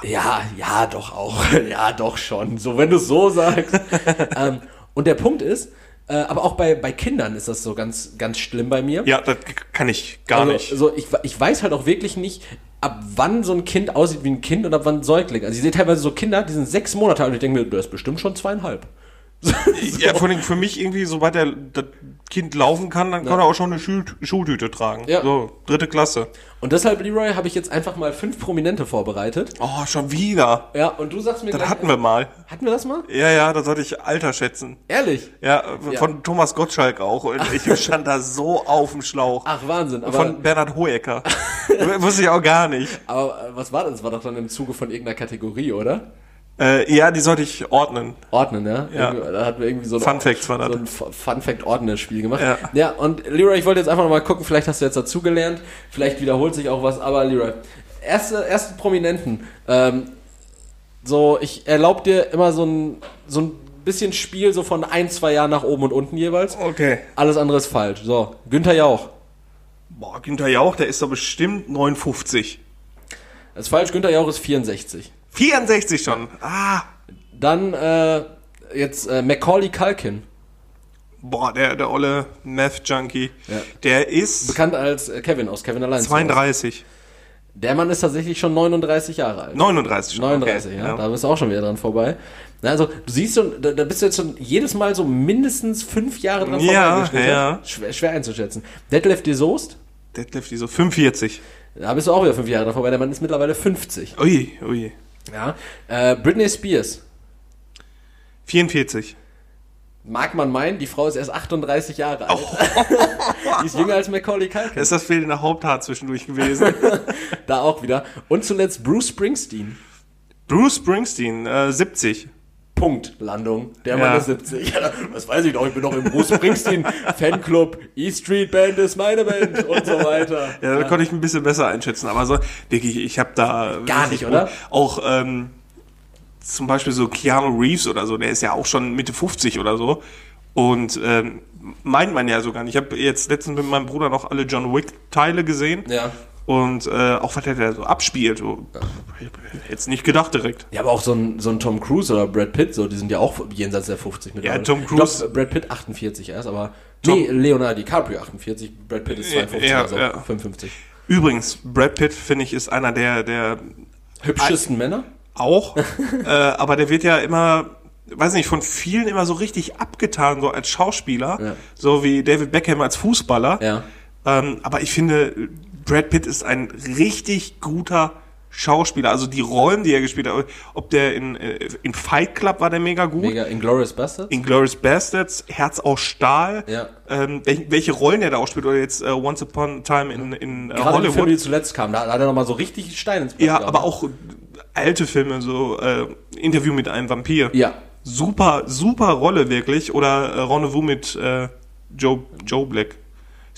Ja. Ja, ja, doch auch. Ja, doch schon. So, wenn du es so sagst. ähm, und der Punkt ist, äh, aber auch bei, bei Kindern ist das so ganz, ganz schlimm bei mir. Ja, das kann ich gar also, nicht. So, ich, ich weiß halt auch wirklich nicht, ab wann so ein Kind aussieht wie ein Kind und ab wann ein Säugling. Also ich sehe teilweise so Kinder, die sind sechs Monate alt und ich denke mir, der ist bestimmt schon zweieinhalb. Ja, vor allem für mich irgendwie, sobald der, das Kind laufen kann, dann kann er auch schon eine Schul Schultüte tragen. Ja. So, dritte Klasse. Und deshalb, Leroy, habe ich jetzt einfach mal fünf Prominente vorbereitet. Oh, schon wieder. Ja, und du sagst mir Das gleich- hatten wir mal. Hatten wir das mal? Ja, ja, da sollte ich Alter schätzen. Ehrlich? Ja, Ja. von Thomas Gottschalk auch. Und ich stand da so auf dem Schlauch. Ach, Wahnsinn. Aber, Von Bernhard Hohecker. Wusste ich auch gar nicht. aber äh, was war das? Das war doch dann im Zuge von irgendeiner Kategorie, oder? Äh, ja, die sollte ich ordnen. Ordnen, ja? Ja. Irgendwie- Da hatten wir irgendwie so ein, Fun Facts war so das. ein F- Fun Fact Ordner-Spiel gemacht. Ja. ja, und Leroy, ich wollte jetzt einfach noch mal gucken, vielleicht hast du jetzt dazugelernt, vielleicht wiederholt sich auch was, aber Leroy, erste, erste Prominenten, ähm, so, ich erlaube dir immer so ein, so ein bisschen Spiel so von ein, zwei Jahren nach oben und unten jeweils. Okay. Alles andere ist falsch. So, Günther Jauch. Boah, Günther Jauch, der ist doch bestimmt 59. Das ist falsch, Günther Jauch ist 64. 64 schon. Ah. Dann äh, jetzt äh, Macaulay Culkin, Boah, der, der olle Meth-Junkie. Ja. Der ist bekannt als äh, Kevin aus Kevin allein. zu Hause. 32. Der Mann ist tatsächlich schon 39 Jahre alt. 39 schon. 39, okay. ja. Da bist du auch schon wieder dran vorbei. Also, du siehst schon, da, bist du jetzt schon jedes Mal so mindestens fünf Jahre dran Ja, vorbeigeschlittert. ja. Schwer, schwer einzuschätzen. Detlef de Soest, Deadlift, die so 45. da bist du auch wieder fünf Jahre dran vorbei. Der Mann ist mittlerweile 50. Ui, ui. Ja. Äh, Britney Spears. 44. Mag man meinen, die Frau ist erst 38 Jahre alt. Oh. die ist jünger als Macaulay Culkin. Ist das fehlende Haupthaar zwischendurch gewesen? Da auch wieder. Und zuletzt Bruce Springsteen. Bruce Springsteen, äh, 70. Punkt, Landung. Der Ja. Mann ist 70. Ja, das weiß ich doch. Ich bin doch im Bruce Springsteen Fanclub. E-Street Band ist meine Band und so weiter. Ja, da konnte ich ein bisschen besser einschätzen. Aber so, wirklich, ich habe da... Gar nicht, oder? Auch ähm, zum Beispiel so Keanu Reeves oder so, der ist ja auch schon Mitte 50 oder so. Und ähm, meint man ja sogar nicht. Ich habe jetzt letztens mit meinem Bruder noch alle John Wick-Teile gesehen. Ja. Und äh, auch was der da so abspielt. So, jetzt nicht gedacht direkt. Ja, aber auch so ein, so ein Tom Cruise oder Brad Pitt, so, die sind ja auch jenseits der 50 mittlerweile. Tom Cruise- Ich glaub, Brad Pitt 48 erst, aber. Tom- nee, Leonardo DiCaprio 48, Brad Pitt ist 52, Ja, also ja. 55. Übrigens, Brad Pitt, finde ich, ist einer der, der Hübschesten Männer? auch, äh, aber der wird ja immer, weiß nicht, von vielen immer so richtig abgetan, so als Schauspieler, Ja. so wie David Beckham als Fußballer. Ja. Ähm, aber ich finde, Brad Pitt ist ein richtig guter Schauspieler. Also die Rollen, die er gespielt hat, ob der in, äh, in Fight Club war der mega gut. Mega Inglourious Bastards? Inglourious Bastards, Herz aus Stahl, Ja. ähm, welche, welche Rollen er da auch spielt, oder jetzt äh, Once Upon a Time in, in äh, Gerade die Filme, Hollywood. die zuletzt kamen, da hat er nochmal so richtig Stein ins Brett Ja, gehauen. aber auch alte Filme, so äh, Interview mit einem Vampir. Ja. Super, super Rolle wirklich. Oder äh, Rendezvous mit äh, Joe, Joe Black.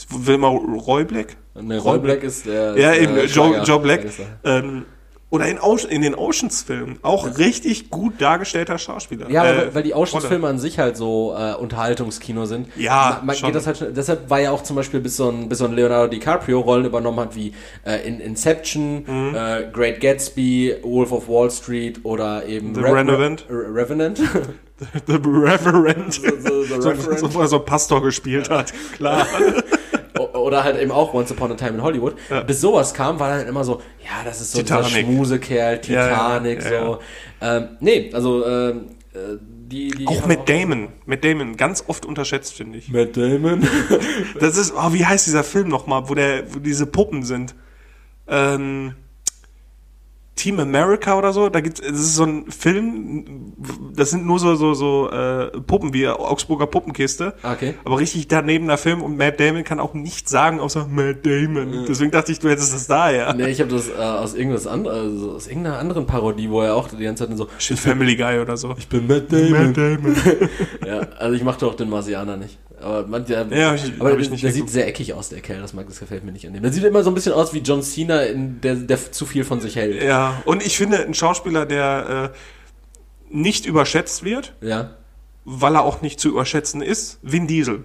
Will mal Roy Black? Ne, Roy Black ist der. Ja, ist eben, der Joe. Joe Black. Ähm, Oder in, Ocean, in den Oceans-Filmen. Auch richtig gut dargestellter Schauspieler. Ja, Äh, weil, die. Oceans-Filme an sich halt so äh, Unterhaltungskino sind. Ja, man, man schon. geht das halt schon, deshalb war ja auch zum Beispiel bis so ein, bis so ein Leonardo DiCaprio Rollen übernommen hat wie äh, in Inception, Mhm. äh, Great Gatsby, Wolf of Wall Street oder eben The Revenant. Re Revenant. The Reverend. so, so, So, Reverend. so, er so einen Pastor gespielt hat. Klar. Oder halt eben auch Once Upon a Time in Hollywood. Bis sowas kam, war dann immer so, ja, das ist so Titanic. dieser Schmusekerl, Ja, ja, Titanic, ja, ja. so. Ähm, nee, also ähm, äh, die, die Auch mit Damon. Mit Damon. Ganz oft unterschätzt, finde ich. Matt Damon. Das ist, oh, wie heißt dieser Film nochmal, wo, der, wo diese Puppen sind? Ähm, Team America oder so, da gibt's, das ist so ein Film, das sind nur so, so, so äh, Puppen wie Augsburger Puppenkiste. Okay. Aber richtig danebener Film und Matt Damon kann auch nicht sagen, außer Matt Damon. Deswegen dachte ich, du hättest das da, ja. Nee, ich habe das äh, aus irgendwas an, also aus irgendeiner anderen Parodie, wo er auch die ganze Zeit so, Shit, Family Guy oder so. ich bin Matt Matt Damon. Ja, also ich machte auch den Marsianer nicht. Aber, man, der, Ja, ich- aber der, der sieht sehr eckig aus, der Kerl. Das mag, das gefällt mir nicht an dem. Der sieht immer so ein bisschen aus wie John Cena, in der, der zu viel von sich hält. Ja, und ich finde, ein Schauspieler, der äh, nicht überschätzt wird, Ja. weil er auch nicht zu überschätzen ist, Vin Diesel.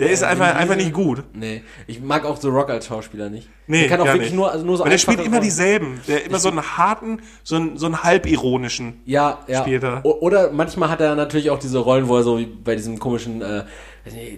Der ist Vin einfach, einfach nicht gut. Nee, ich mag auch The Rock als Schauspieler nicht. Nee, der kann auch wirklich nicht. nur, also nur so Weil der spielt immer dieselben. Der immer so einen harten, so einen, so einen halbironischen. Ja, ja. spielt er. Oder manchmal hat er natürlich auch diese Rollen, wo er so wie bei diesem komischen äh,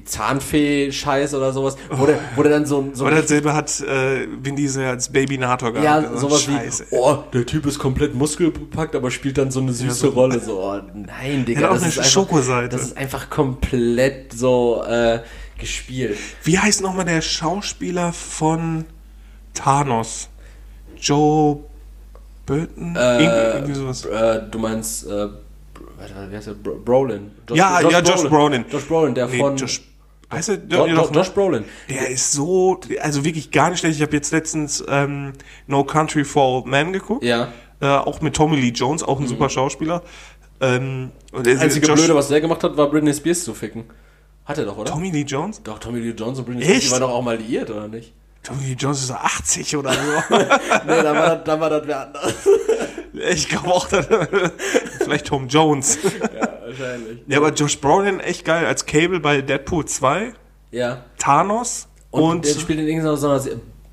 Zahnfee-Scheiß oder sowas, wo, der, wo der dann so, ein- so Aber dasselbe hat äh, Vin Diesel als Babynator gehabt. Ja, Also sowas Scheiße. wie, oh, der Typ ist komplett muskelbepackt, aber spielt dann so eine süße so- Rolle. So, oh, nein, Digga, Er hat auch das eine ist einfach, das ist einfach komplett so äh, gespielt. Wie heißt nochmal der Schauspieler von Thanos? Joe Burton? Äh, Irgend- irgendwie sowas. Äh, du meinst, äh, wie heißt der? Bro Brolin. Josh, Ja, ja, Josh Brolin. Josh Brolin, der Nee, von... Josh, heißt er? Jo- Jo-? Josh Brolin. Der ist so, also wirklich gar nicht schlecht. Ich habe jetzt letztens ähm, No Country for Old Men geguckt. Ja. Äh, auch mit Tommy Lee Jones, auch ein super Schauspieler. Ähm, und der Das einzige Josh- Blöde, was der gemacht hat, war Britney Spears zu ficken. Hat er doch, oder? Tommy Lee Jones? Doch, Tommy Lee Jones und Britney? Spears die waren doch auch mal liiert, oder nicht? Tommy Lee Jones ist so 80 oder so. nee, dann war das, dann war das wer anders. ich glaube auch, dass, vielleicht Tom Jones. ja, wahrscheinlich. ja, aber Josh Brolin echt geil als Cable bei Deadpool 2, Ja. Thanos Und, und, der spielt in irgendeiner, so einer,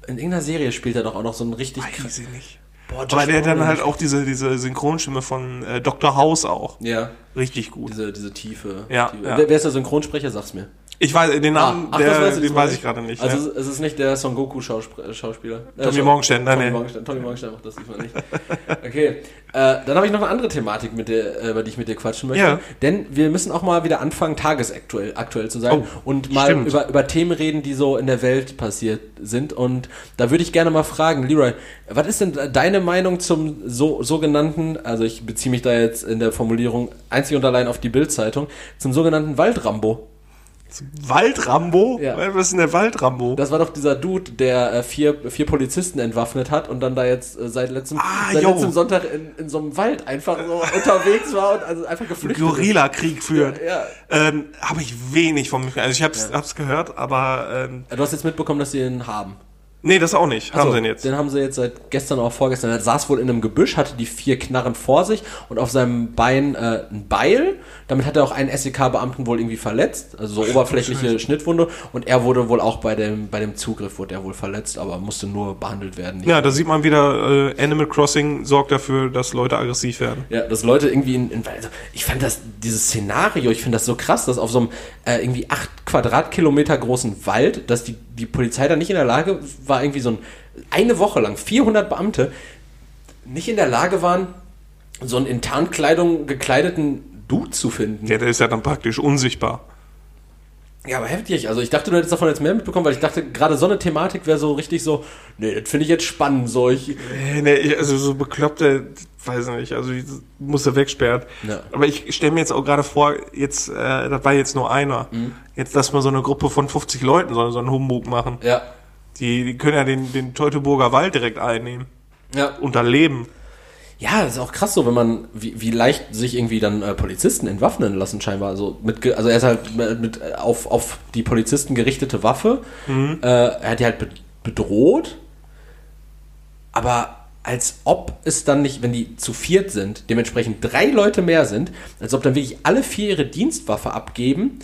in irgendeiner Serie spielt er doch auch noch so einen richtig weiß ich nicht. Boah, Josh Aber der hat dann halt auch diese, diese Synchronstimme von äh, Dr. House auch. Ja, Richtig gut. diese, diese Tiefe. Ja, Tiefe. ja. Wer, wer ist der Synchronsprecher? Sag's mir. Ich weiß, den Namen, ach, der, das weißt du den weiß ich gerade nicht. Also ja. es ist nicht der Son Goku Schausp- Schauspieler. Äh, Tommy Morgenstern, nein, Tommy nee. Morgenstern, Tommy Morgenstern macht das diesmal nicht. Okay, äh, dann habe ich noch eine andere Thematik, mit der, äh, über die ich mit dir quatschen möchte. Ja. Denn wir müssen auch mal wieder anfangen, tagesaktuell aktuell zu sein Oh, und mal stimmt. über, über Themen reden, die so in der Welt passiert sind. Und da würde ich gerne mal fragen, Leroy, was ist denn deine Meinung zum so, sogenannten, also ich beziehe mich da jetzt in der Formulierung einzig und allein auf die Bildzeitung, zum sogenannten Waldrambo? Waldrambo? Ja. Was ist denn der Waldrambo? Das war doch dieser Dude, der äh, vier, vier Polizisten entwaffnet hat und dann da jetzt äh, seit letztem, Ah, seit letztem Sonntag in, in so einem Wald einfach so unterwegs war und also einfach geflüchtet ist. Gorilla-Krieg führt. Ja, Ähm, habe ich wenig von mir. Also ich hab's, hab's gehört, aber ähm, Du hast jetzt mitbekommen, dass sie ihn haben. Nee, das auch nicht. haben Achso, sie denn jetzt? Den haben sie jetzt seit gestern oder vorgestern. Er saß wohl in einem Gebüsch, hatte die vier Knarren vor sich und auf seinem Bein äh, ein Beil. Damit hat er auch einen SEK-Beamten wohl irgendwie verletzt. Also so oberflächliche Schnittwunde. Und er wurde wohl auch bei dem, bei dem Zugriff wurde er wohl verletzt, aber musste nur behandelt werden. Ja, da sieht man wieder, äh, Animal Crossing sorgt dafür, dass Leute aggressiv werden. Ja, dass Leute irgendwie in, in also ich fand das, dieses Szenario, ich finde das so krass, dass auf so einem äh, irgendwie acht Quadratkilometer großen Wald, dass die, die Polizei da nicht in der Lage war, irgendwie so ein, eine Woche lang 400 Beamte nicht in der Lage waren, so einen in Tarnkleidung gekleideten Dude zu finden. Ja, der ist ja dann praktisch unsichtbar. Ja, aber heftig. Also ich dachte, du hättest davon jetzt mehr mitbekommen, weil ich dachte, gerade so eine Thematik wäre so richtig so, nee, das finde ich jetzt spannend. So, ich, Äh, nee, ich- also so bekloppte, weiß nicht, also ich muss er wegsperren. Ja. Aber ich stelle mir jetzt auch gerade vor, jetzt, äh, das war jetzt nur einer. Mhm. Jetzt lass mal so eine Gruppe von 50 Leuten so, so einen Humbug machen. ja, Die, die können ja den, den Teutoburger Wald direkt einnehmen. ja. Und da leben. Ja, das ist auch krass so, wenn man, wie, wie leicht sich irgendwie dann äh, Polizisten entwaffnen lassen scheinbar. Also, mit, also er ist halt mit, äh, auf, auf die Polizisten gerichtete Waffe. Äh, er hat die halt be bedroht. Aber als ob es dann nicht, wenn die zu viert sind, dementsprechend drei Leute mehr sind, als ob dann wirklich alle vier ihre Dienstwaffe abgeben,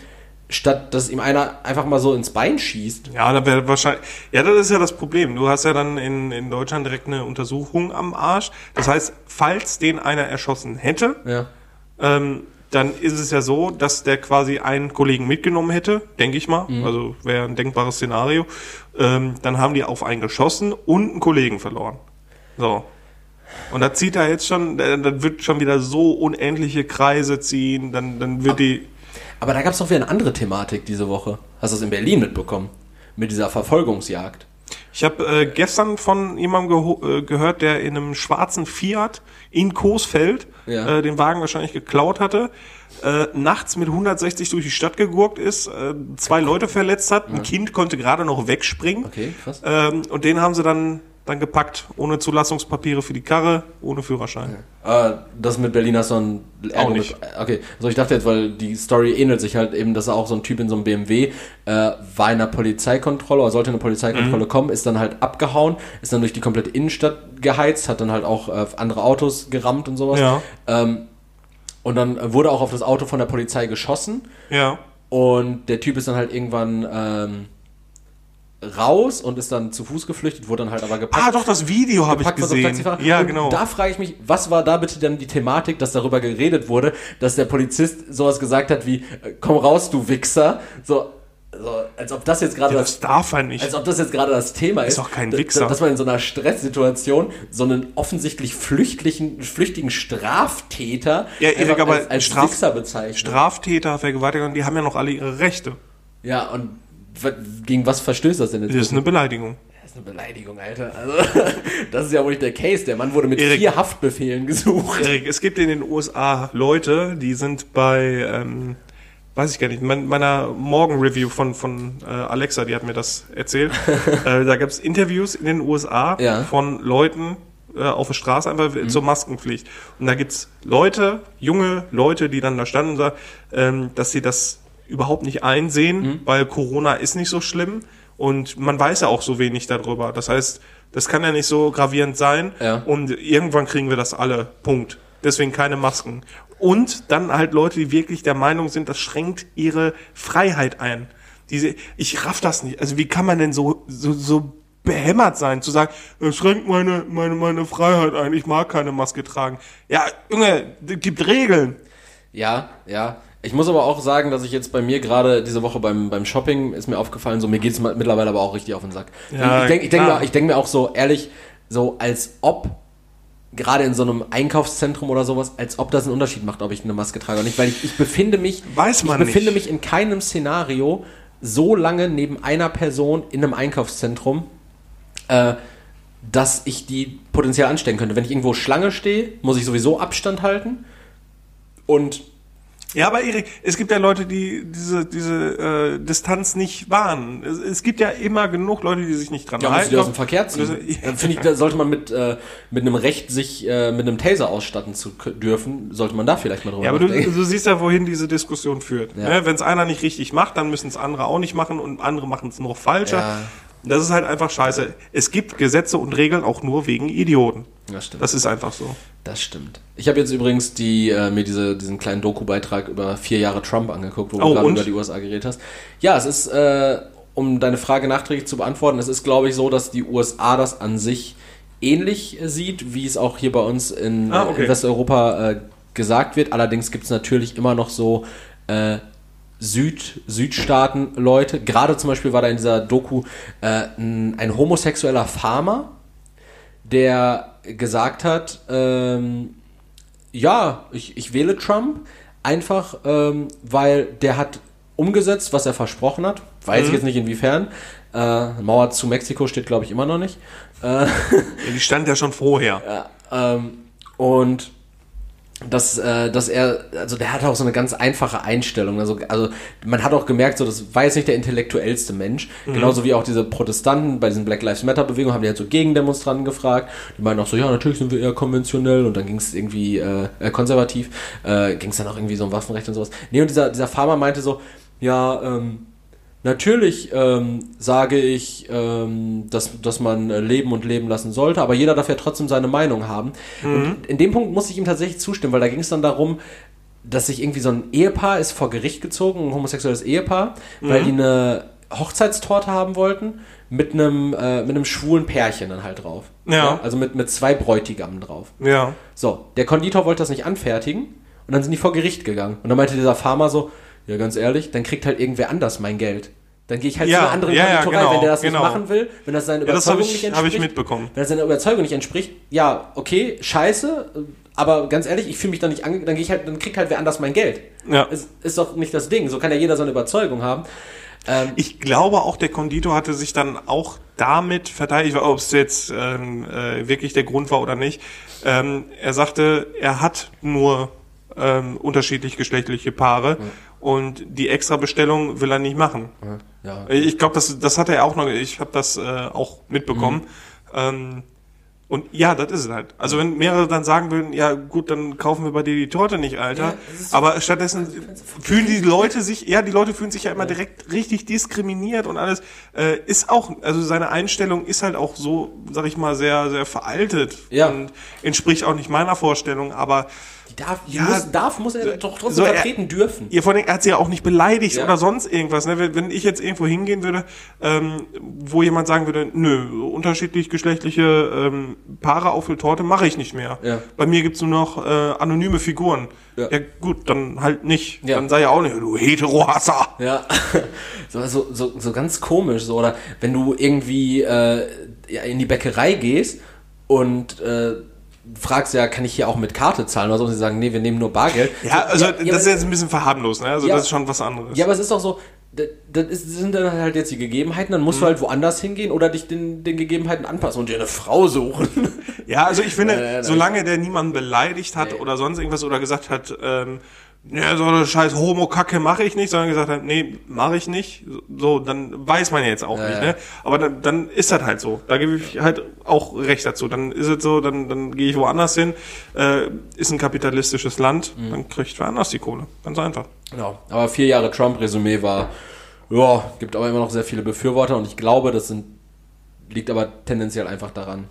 statt dass ihm einer einfach mal so ins Bein schießt. Ja, da wäre wahrscheinlich. Ja, das ist ja das Problem. Du hast ja dann in, in Deutschland direkt eine Untersuchung am Arsch. Das heißt, falls den einer erschossen hätte, Ja. ähm, dann ist es ja so, dass der quasi einen Kollegen mitgenommen hätte, denke ich mal. Also wäre ein denkbares Szenario. Ähm, dann haben die auf einen geschossen und einen Kollegen verloren. So. Und da zieht er jetzt schon, dann wird schon wieder so unendliche Kreise ziehen, dann, dann wird die. Aber da gab es doch wieder eine andere Thematik diese Woche. Hast du das in Berlin mitbekommen? Mit dieser Verfolgungsjagd. Ich habe äh, gestern von jemandem geho- äh, gehört, der in einem schwarzen Fiat in Coesfeld Ja. äh, den Wagen wahrscheinlich geklaut hatte, äh, nachts mit 160 durch die Stadt gegurkt ist, äh, zwei Leute verletzt hat, ein Kind konnte gerade noch wegspringen. Okay, krass. Ähm, und den haben sie dann, dann gepackt, ohne Zulassungspapiere für die Karre, ohne Führerschein. Äh, das mit Berlin hast du ein Auch nicht. Okay, also ich dachte jetzt, weil die Story ähnelt sich halt eben, dass auch so ein Typ in so einem BMW äh, war in einer Polizeikontrolle oder sollte in eine Mhm. Polizeikontrolle kommen, ist dann halt abgehauen, ist dann durch die komplette Innenstadt geheizt, hat dann halt auch äh, andere Autos gerammt und sowas. Ja. Ähm, und dann wurde auch auf das Auto von der Polizei geschossen Ja. und der Typ ist dann halt irgendwann ähm, raus und ist dann zu Fuß geflüchtet, wurde dann halt aber gepackt Ah, doch, das Video habe ich gesehen. Ja, und genau. Da frage ich mich, was war da bitte dann die Thematik, dass darüber geredet wurde, dass der Polizist sowas gesagt hat wie, äh, komm raus, du Wichser. So, so als ob das jetzt gerade ja, das das darf er nicht. als ob das jetzt gerade das Thema ist. doch kein d- Wichser. Dass man in so einer Stresssituation so einen offensichtlich flüchtlichen, flüchtigen Straftäter Ja, Erik, aber als, als Straf- Wichser bezeichnet. Straftäter, Vergewaltiger, die haben ja noch alle ihre Rechte. ja, und gegen was verstößt das denn jetzt? Das ist eine Beleidigung. Das ist eine Beleidigung, Alter. Also, das ist ja wohl nicht der Case. Der Mann wurde mit Erik. vier Haftbefehlen gesucht. Erik, es gibt in den USA Leute, die sind bei, ähm, weiß ich gar nicht, mein, meiner Morgen-Review von, von äh, Alexa, die hat mir das erzählt. äh, da gab es Interviews in den USA Ja. von Leuten äh, auf der Straße einfach zur Maskenpflicht. Und da gibt's Leute, junge Leute, die dann da standen und sagen, ähm, dass sie das überhaupt nicht einsehen, weil Corona ist nicht so schlimm und man weiß ja auch so wenig darüber. Das heißt, das kann ja nicht so gravierend sein Ja. und irgendwann kriegen wir das alle. Punkt. Deswegen keine Masken. Und dann halt Leute, die wirklich der Meinung sind, das schränkt ihre Freiheit ein. Diese, ich raff das nicht. Also wie kann man denn so, so, so behämmert sein, zu sagen, es schränkt meine, meine, meine Freiheit ein, ich mag keine Maske tragen. Ja, Junge, es gibt Regeln. Ja, ja. Ich muss aber auch sagen, dass ich jetzt bei mir gerade diese Woche beim, beim Shopping ist mir aufgefallen, so mir geht's mittlerweile aber auch richtig auf den Sack. Ja, ich denke ich denk mir, ich denk mir auch so ehrlich, so als ob gerade in so einem Einkaufszentrum oder sowas, als ob das einen Unterschied macht, ob ich eine Maske trage oder nicht, weil ich, ich befinde mich, Weiß man ich befinde nicht. mich in keinem Szenario so lange neben einer Person in einem Einkaufszentrum, äh, dass ich die potenziell anstecken könnte. Wenn ich irgendwo Schlange stehe, muss ich sowieso Abstand halten und Ja, aber Erik, es gibt ja Leute, die diese, diese äh, Distanz nicht wahren. Es, es gibt ja immer genug Leute, die sich nicht dran Ja, halten. die aus dem Verkehr ziehen. Das- Dann finde ich, da sollte man mit, äh, mit einem Recht, sich äh, mit einem Taser ausstatten zu dürfen, sollte man da vielleicht mal drüber Ja, aber du, du siehst ja, wohin diese Diskussion führt. Ja. Ne? Wenn es einer nicht richtig macht, dann müssen es andere auch nicht machen und andere machen es noch falscher. Das ist halt einfach scheiße. Es gibt Gesetze und Regeln auch nur wegen Idioten. Das stimmt. Das ist einfach so. Das stimmt. Ich habe jetzt übrigens die, äh, mir diese, diesen kleinen Doku-Beitrag über vier Jahre Trump angeguckt, wo Oh, du gerade über die USA geredet hast. Ja, es ist, äh, um deine Frage nachträglich zu beantworten, es ist, glaube ich, so, dass die USA das an sich ähnlich äh, sieht, wie es auch hier bei uns in, Ah, äh, okay. in Westeuropa äh, gesagt wird. Allerdings gibt es natürlich immer noch so Süd, Südstaaten-Leute. Gerade zum Beispiel war da in dieser Doku äh, ein, ein homosexueller Farmer, der gesagt hat, ähm, ja, ich, ich wähle Trump einfach, ähm, weil der hat umgesetzt, was er versprochen hat. Weiß Mhm. ich jetzt nicht inwiefern. Äh, Mauer zu Mexiko steht, glaube ich, immer noch nicht. Äh, Ja, die stand ja schon vorher. ähm, und dass, äh, dass er, also der hatte auch so eine ganz einfache Einstellung. Also, also man hat auch gemerkt, so das war jetzt nicht der intellektuellste Mensch. Genauso wie auch diese Protestanten bei diesen Black Lives Matter Bewegungen haben die halt so Gegendemonstranten gefragt. Die meinten auch so, ja, natürlich sind wir eher konventionell und dann ging es irgendwie äh, äh, konservativ, äh, ging es dann auch irgendwie so um Waffenrecht und sowas. Nee, und dieser, dieser Farmer meinte so, ja, ähm, Natürlich ähm, sage ich, ähm, dass, dass man äh, leben und leben lassen sollte, aber jeder darf ja trotzdem seine Meinung haben. Und in dem Punkt muss ich ihm tatsächlich zustimmen, weil da ging es dann darum, dass sich irgendwie so ein Ehepaar ist vor Gericht gezogen, ein homosexuelles Ehepaar, weil die eine Hochzeitstorte haben wollten mit einem, äh, mit einem schwulen Pärchen dann halt drauf. Ja. Also mit, mit zwei Bräutigammen drauf. Ja. So, der Konditor wollte das nicht anfertigen und dann sind die vor Gericht gegangen. Und dann meinte dieser Farmer so, ja ganz ehrlich, dann kriegt halt irgendwer anders mein Geld. Dann gehe ich halt Ja, zu einer anderen ja, ja, Konditorei, genau, wenn der das genau. nicht machen will, wenn das seiner Ja, das Überzeugung habe nicht ich, hab entspricht. ich mitbekommen. Wenn das seiner Überzeugung nicht entspricht, ja, okay, scheiße, aber ganz ehrlich, ich fühle mich da nicht ange... Dann, geh ich halt, dann kriegt halt wer anders mein Geld. Ja. Ist, ist doch nicht das Ding. So kann ja jeder seine Überzeugung haben. Ähm, Ich glaube auch, der Konditor hatte sich dann auch damit verteidigt, ob es jetzt ähm, äh, wirklich der Grund war oder nicht. Ähm, er sagte, er hat nur ähm, unterschiedlich geschlechtliche Paare und die Extrabestellung will er nicht machen. ja. Ich glaube, das, das hat er auch noch, ich habe das äh, auch mitbekommen. Ähm, und ja, das ist es halt. Also wenn mehrere dann sagen würden, ja gut, dann kaufen wir bei dir die Torte nicht, Alter. Ja, Aber stattdessen fühlen die Leute sich, ja, die Leute fühlen sich ja immer direkt richtig diskriminiert und alles. Äh, ist auch, also seine Einstellung ist halt auch so, sag ich mal, sehr, sehr veraltet. Ja. Und entspricht auch nicht meiner Vorstellung, aber Die darf, die Ja, muss, darf, muss er doch trotzdem so er- vertreten dürfen. Ihr vor allem, er hat sie ja auch nicht beleidigt Ja. oder sonst irgendwas. Ne? Wenn, ich jetzt irgendwo hingehen würde, ähm, wo jemand sagen würde, nö, unterschiedlich geschlechtliche ähm, Paare auf der Torte mache ich nicht mehr. Ja. Bei mir gibt's nur noch äh, anonyme Figuren. Ja. Ja. gut, dann halt nicht. Dann sei ja auch nicht, du Heterohasser. Ja, so, so, so, so ganz komisch. So, oder wenn du irgendwie äh, in die Bäckerei gehst und äh, fragst, ja, kann ich hier auch mit Karte zahlen oder so, und sie sagen, nee, wir nehmen nur Bargeld. Ja, also ja, das ist jetzt ein bisschen verharmlos, ne? Also Ja. das ist schon was anderes. Ja, aber es ist doch so, das, sind dann halt jetzt die Gegebenheiten, dann musst Mhm. du halt woanders hingehen oder dich den, den Gegebenheiten anpassen und dir eine Frau suchen. Ja, also ich finde, Nein, nein, nein. solange der niemanden beleidigt hat oder sonst irgendwas oder gesagt hat, ähm, ja, so eine scheiß Homo-Kacke mache ich nicht, sondern gesagt hat, nee, mache ich nicht, so, dann weiß man ja jetzt auch Ja, nicht, ne? Aber dann, dann ist das halt so. Da gebe ich halt auch recht dazu. Dann ist es so, dann, dann gehe ich woanders hin, äh, ist ein kapitalistisches Land, Mhm. dann kriegt wer anders die Kohle. Ganz einfach. Genau. Aber vier Jahre Trump-Resümee war, ja, gibt aber immer noch sehr viele Befürworter und ich glaube, das sind, liegt aber tendenziell einfach daran.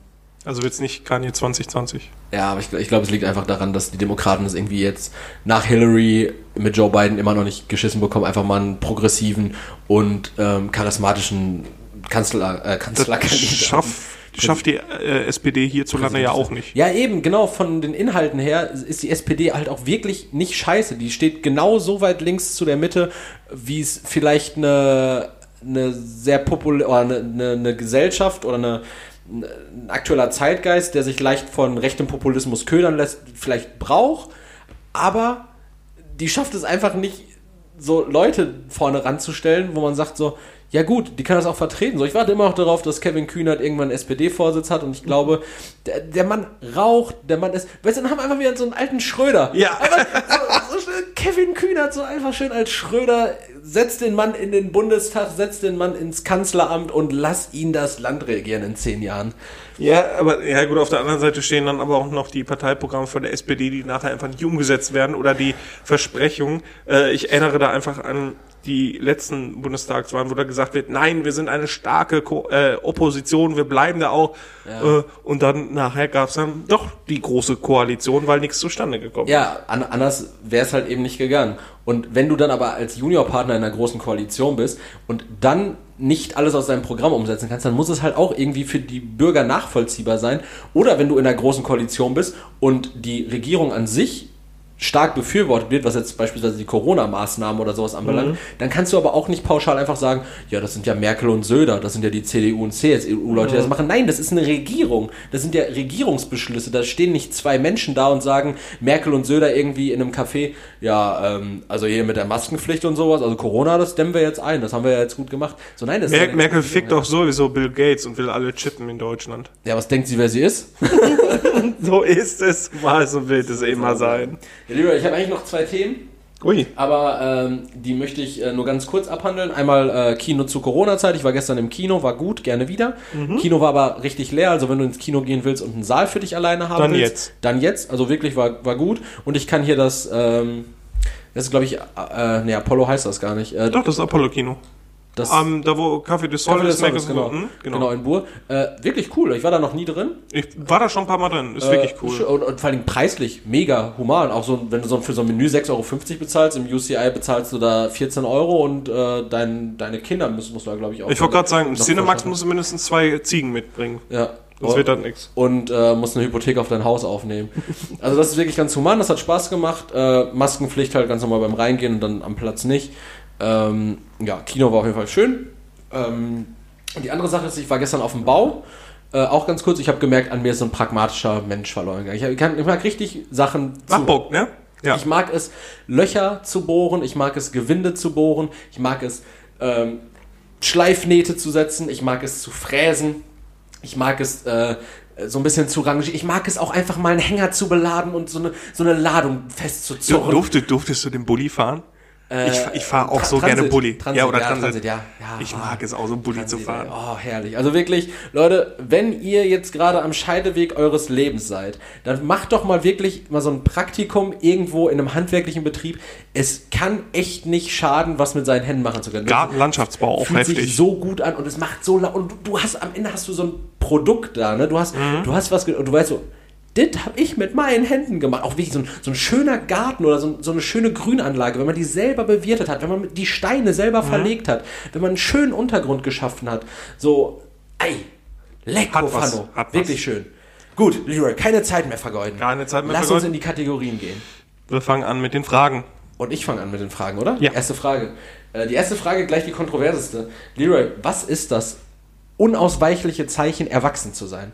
Also wird's nicht Kanye 2020. Ja, aber ich, ich glaube, es liegt einfach daran, dass die Demokraten es irgendwie jetzt nach Hillary mit Joe Biden immer noch nicht geschissen bekommen, einfach mal einen progressiven und ähm, charismatischen Kanzler, äh, Das Kanzlerkandidaten. schafft, schafft die äh, SPD hierzulande ja auch nicht. Ja, eben, genau, von den Inhalten her ist die SPD halt auch wirklich nicht scheiße. Die steht genau so weit links zu der Mitte, wie es vielleicht eine, eine sehr populäre, oder eine, eine, eine Gesellschaft oder eine, ein aktueller Zeitgeist, der sich leicht von rechtem Populismus ködern lässt, vielleicht braucht, aber die schafft es einfach nicht, so Leute vorne ranzustellen, wo man sagt so, ja gut, die kann das auch vertreten. So, ich warte immer noch darauf, dass Kevin Kühnert irgendwann einen SPD-Vorsitz hat und ich glaube, der, der Mann raucht, der Mann ist, weißt du, dann haben wir einfach wieder so einen alten Schröder. Ja. Einfach so, Kevin Kühnert so einfach schön als Schröder, setzt den Mann in den Bundestag, setzt den Mann ins Kanzleramt und lass ihn das Land regieren in zehn Jahren. Ja, aber ja gut, auf der anderen Seite stehen dann aber auch noch die Parteiprogramme von der SPD, die nachher einfach nicht umgesetzt werden oder die Versprechungen. Äh, ich erinnere da einfach an die letzten Bundestagswahlen, wo da gesagt wird, nein, wir sind eine starke Ko äh, Opposition, wir bleiben da auch. Äh, und dann nachher gab es dann doch die große Koalition, weil nichts zustande gekommen ist. Ja, an, anders wäre es halt eben nicht gegangen. Und wenn du dann aber als Juniorpartner in einer großen Koalition bist und dann nicht alles aus deinem Programm umsetzen kannst, dann muss es halt auch irgendwie für die Bürger nachvollziehbar sein. Oder wenn du in einer großen Koalition bist und die Regierung an sich stark befürwortet wird, was jetzt beispielsweise die Corona-Maßnahmen oder sowas anbelangt, dann kannst du aber auch nicht pauschal einfach sagen, ja, das sind ja Merkel und Söder, das sind ja die CDU und CSU-Leute, die das machen. Nein, das ist eine Regierung. Das sind ja Regierungsbeschlüsse. Da stehen nicht zwei Menschen da und sagen, Merkel und Söder irgendwie in einem Café, ja, ähm, also hier mit der Maskenpflicht und sowas, also Corona, das dämmen wir jetzt ein, das haben wir ja jetzt gut gemacht. So, nein, das ist Mer ja- Merkel fickt doch sowieso Bill Gates und will alle chippen in Deutschland. Ja, was denkt sie, wer sie ist? So ist es, mal so wird es immer sein. Ja, lieber, ich habe eigentlich noch zwei Themen. Ui. Aber ähm, die möchte ich äh, nur ganz kurz abhandeln. Einmal äh, Kino zu Corona-Zeit. Ich war gestern im Kino, war gut, gerne wieder. Mhm. Kino war aber richtig leer. Also wenn du ins Kino gehen willst und einen Saal für dich alleine haben Dann willst, jetzt. dann jetzt. Also wirklich war, war gut. Und ich kann hier das, ähm, das ist glaube ich, äh, nee, Apollo heißt das gar nicht. Äh, Doch, das ist Apollo-Kino. Das Ähm, da wo Café de Sol Café ist, des Sols, Meckes- genau. Hm, genau. genau. in Bur. Äh, wirklich cool. Ich war da noch nie drin. Ich war da schon ein paar Mal drin. Ist wirklich Äh, cool. Und, und vor allem preislich mega human. Auch so, wenn du so für so ein Menü 6,50 Euro bezahlst, im UCI bezahlst du da 14 Euro und äh, dein, deine Kinder müssen, musst du da, glaube ich, auch. Ich wollte gerade sagen, im Cinemax musst du mindestens zwei Ziegen mitbringen. Ja. Das wird dann nix. Und äh, musst eine Hypothek auf dein Haus aufnehmen. Also das ist wirklich ganz human, das hat Spaß gemacht. Äh, Maskenpflicht halt ganz normal beim Reingehen und dann am Platz nicht. Ähm, ja, Kino war auf jeden Fall schön. Ähm, die andere Sache ist, ich war gestern auf dem Bau. Äh, auch ganz kurz, ich habe gemerkt, an mir ist so ein pragmatischer Mensch verloren gegangen. Ich, kann, ich mag richtig Sachen zu Bock, ne? Ja. ich mag es, Löcher zu bohren, ich mag es, Gewinde zu bohren, ich mag es, ähm, Schleifnähte zu setzen, ich mag es zu fräsen, ich mag es äh, so ein bisschen zu rangieren, ich mag es auch einfach mal einen Hänger zu beladen und so eine, so eine Ladung Du, festzuzurren. durftest, durftest du den Bulli fahren? Ich ich fahre auch so Äh, Transit, gerne Bulli. Transit, ja, oder ja, Transit. Transit, ja. Ja, ich ah. mag es auch, so Bulli zu fahren. Oh, herrlich. Also wirklich, Leute, wenn ihr jetzt gerade am Scheideweg eures Lebens seid, dann macht doch mal wirklich mal so ein Praktikum irgendwo in einem handwerklichen Betrieb. Es kann echt nicht schaden, was mit seinen Händen machen zu können. Gartenlandschaftsbau, auch fühlt sich heftig. so gut an und es macht so lang und du, du hast am Ende hast du so ein Produkt da, ne? Du hast Mhm. du hast was und du weißt so das habe ich mit meinen Händen gemacht. Auch wirklich so ein, so ein schöner Garten oder so, so eine schöne Grünanlage, wenn man die selber bewirtet hat, wenn man die Steine selber Mhm. verlegt hat, wenn man einen schönen Untergrund geschaffen hat. So, ei, was, Fano. hat was. Wirklich schön. Gut, Leroy, keine Zeit mehr vergeuden. Keine Zeit mehr Lass uns vergeuden. in die Kategorien gehen. Wir fangen an mit den Fragen. Und ich fange an mit den Fragen, oder? Ja. Erste Frage. Äh, die erste Frage gleich die kontroverseste. Leroy, was ist das unausweichliche Zeichen, erwachsen zu sein?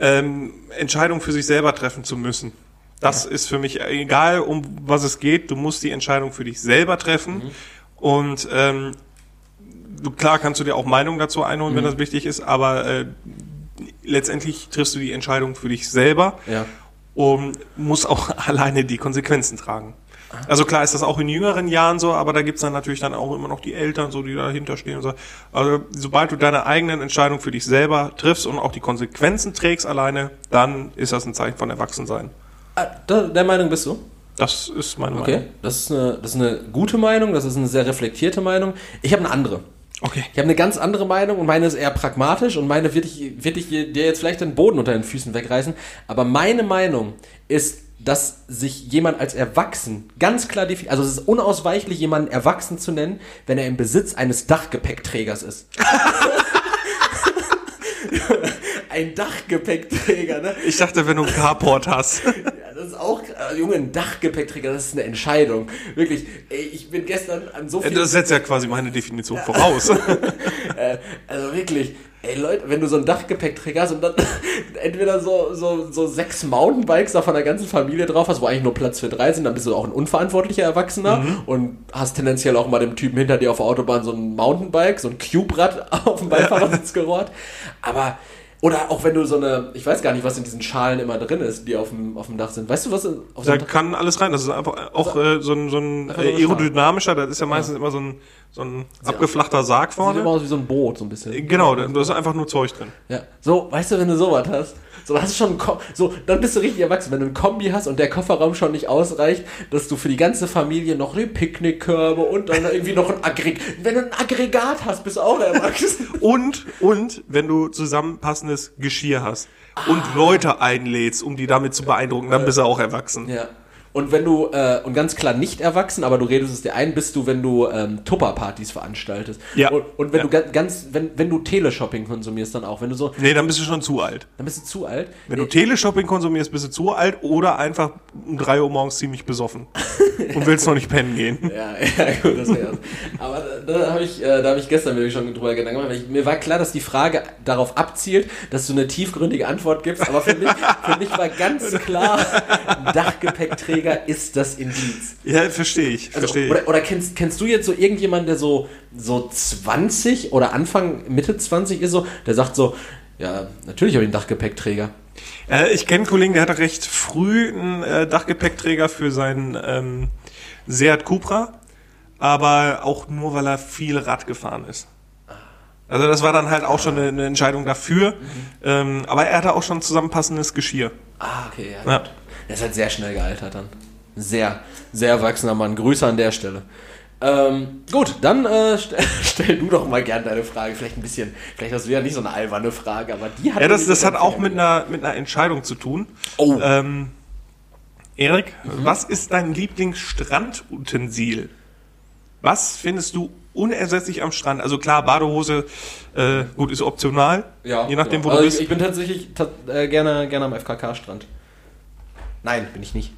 Ähm, Entscheidung für sich selber treffen zu müssen. Das ist für mich egal, um was es geht. Du musst die Entscheidung für dich selber treffen. Mhm. Und ähm, du, klar kannst du dir auch Meinung dazu einholen, Mhm. wenn das wichtig ist, aber äh, letztendlich triffst du die Entscheidung für dich selber. Ja. und muss auch alleine die Konsequenzen tragen. Also klar ist das auch in jüngeren Jahren so, aber da gibt's dann natürlich dann auch immer noch die Eltern, so die dahinter stehen und so. Also sobald du deine eigenen Entscheidungen für dich selber triffst und auch die Konsequenzen trägst alleine, dann ist das ein Zeichen von Erwachsensein. Ah, der Meinung bist du? Das ist meine Okay. Meinung. Das ist, eine, das ist eine gute Meinung, das ist eine sehr reflektierte Meinung. Ich habe eine andere. Okay. Ich habe eine ganz andere Meinung und meine ist eher pragmatisch und meine wird ich, wird ich dir jetzt vielleicht den Boden unter den Füßen wegreißen. Aber meine Meinung ist, dass sich jemand als erwachsen ganz klar definiert, also es ist unausweichlich, jemanden erwachsen zu nennen, wenn er im Besitz eines Dachgepäckträgers ist. Ein Dachgepäckträger, ne? Ich dachte, wenn du einen Carport hast. Ja, das ist auch, äh, Junge, ein Dachgepäckträger, das ist eine Entscheidung. Wirklich, ey, ich bin gestern an so viel Das setzt ja quasi meine Definition voraus. Äh, also wirklich, ey Leute, wenn du so einen Dachgepäckträger hast und dann entweder so, so, so sechs Mountainbikes da von der ganzen Familie drauf hast, wo eigentlich nur Platz für drei sind, dann bist du auch ein unverantwortlicher Erwachsener und hast tendenziell auch mal dem Typen hinter dir auf der Autobahn so ein Mountainbike, so ein Cube-Rad auf dem Beifahrersitz gerollt. Aber, oder auch wenn du so eine, ich weiß gar nicht, was in diesen Schalen immer drin ist, die auf dem, auf dem Dach sind. Weißt du, was auf so Da Dach? kann alles rein. Das ist einfach auch äh, so ein, so ein Einfach so eine aerodynamischer, das ist ja meistens immer so ein, so ein abgeflachter Sarg Sieht immer vorne. aus wie so ein Boot, so ein bisschen. Genau, da ist einfach nur Zeug drin. Ja, so, weißt du, wenn du sowas hast, so, dann hast du schon, so, dann bist du richtig erwachsen, wenn du einen Kombi hast und der Kofferraum schon nicht ausreicht, dass du für die ganze Familie noch die Picknickkörbe und dann irgendwie noch ein Aggregat, wenn du ein Aggregat hast, bist du auch erwachsen. Und, und wenn du zusammenpassendes Geschirr hast und Leute einlädst, um die damit zu beeindrucken, dann bist du auch erwachsen. ja. Und wenn du, äh, und ganz klar nicht erwachsen, aber du redest es dir ein, bist du, wenn du ähm, Tupperpartys veranstaltest. Ja. Und, und wenn Ja. du ga- ganz, wenn, wenn du Teleshopping konsumierst, dann auch. Wenn du so, Nee, dann bist du schon zu alt. dann bist du zu alt. Wenn du Teleshopping konsumierst, bist du zu alt oder einfach um 3 Uhr morgens ziemlich besoffen und willst noch nicht pennen gehen. Ja, ja, gut, das wär's. Aber da, da habe ich, äh, da hab ich gestern mir schon drüber Gedanken gemacht. weil Ich, mir war klar, dass die Frage darauf abzielt, dass du eine tiefgründige Antwort gibst. Aber für mich, für mich war ganz klar, ein Dachgepäckträger ist das Indiz. Ja, verstehe ich, Also, verstehe ich. oder oder kennst, kennst du jetzt so irgendjemanden, der so, so 20 oder Anfang, Mitte 20 ist, so, der sagt so, ja, natürlich habe ich einen Dachgepäckträger. Äh, ich kenne einen Kollegen, der hatte recht früh einen äh, Dachgepäckträger für seinen ähm, Seat Cupra, aber auch nur, weil er viel Rad gefahren ist. Also das war dann halt auch schon eine, eine Entscheidung dafür, ähm, aber er hatte auch schon zusammenpassendes Geschirr. Ah, okay, ja. Ja. Der ist halt sehr schnell gealtert dann. Sehr, sehr erwachsener Mann. Grüße an der Stelle. Ähm, gut, dann äh, stell, stell du doch mal gern deine Frage. Vielleicht ein bisschen, vielleicht hast du ja nicht so eine alberne Frage, aber die hat Ja, das, das hat auch mit einer, mit einer Entscheidung zu tun. Oh. Ähm, Erik, Mhm. was ist dein Lieblingsstrandutensil? Was findest du unersetzlich am Strand? Also klar, Badehose, äh, gut, ist optional. Ja, je nachdem, wo genau. du also bist. Ich, ich bin tatsächlich ta äh, gerne, gerne am FKK-Strand. Nein, bin ich nicht.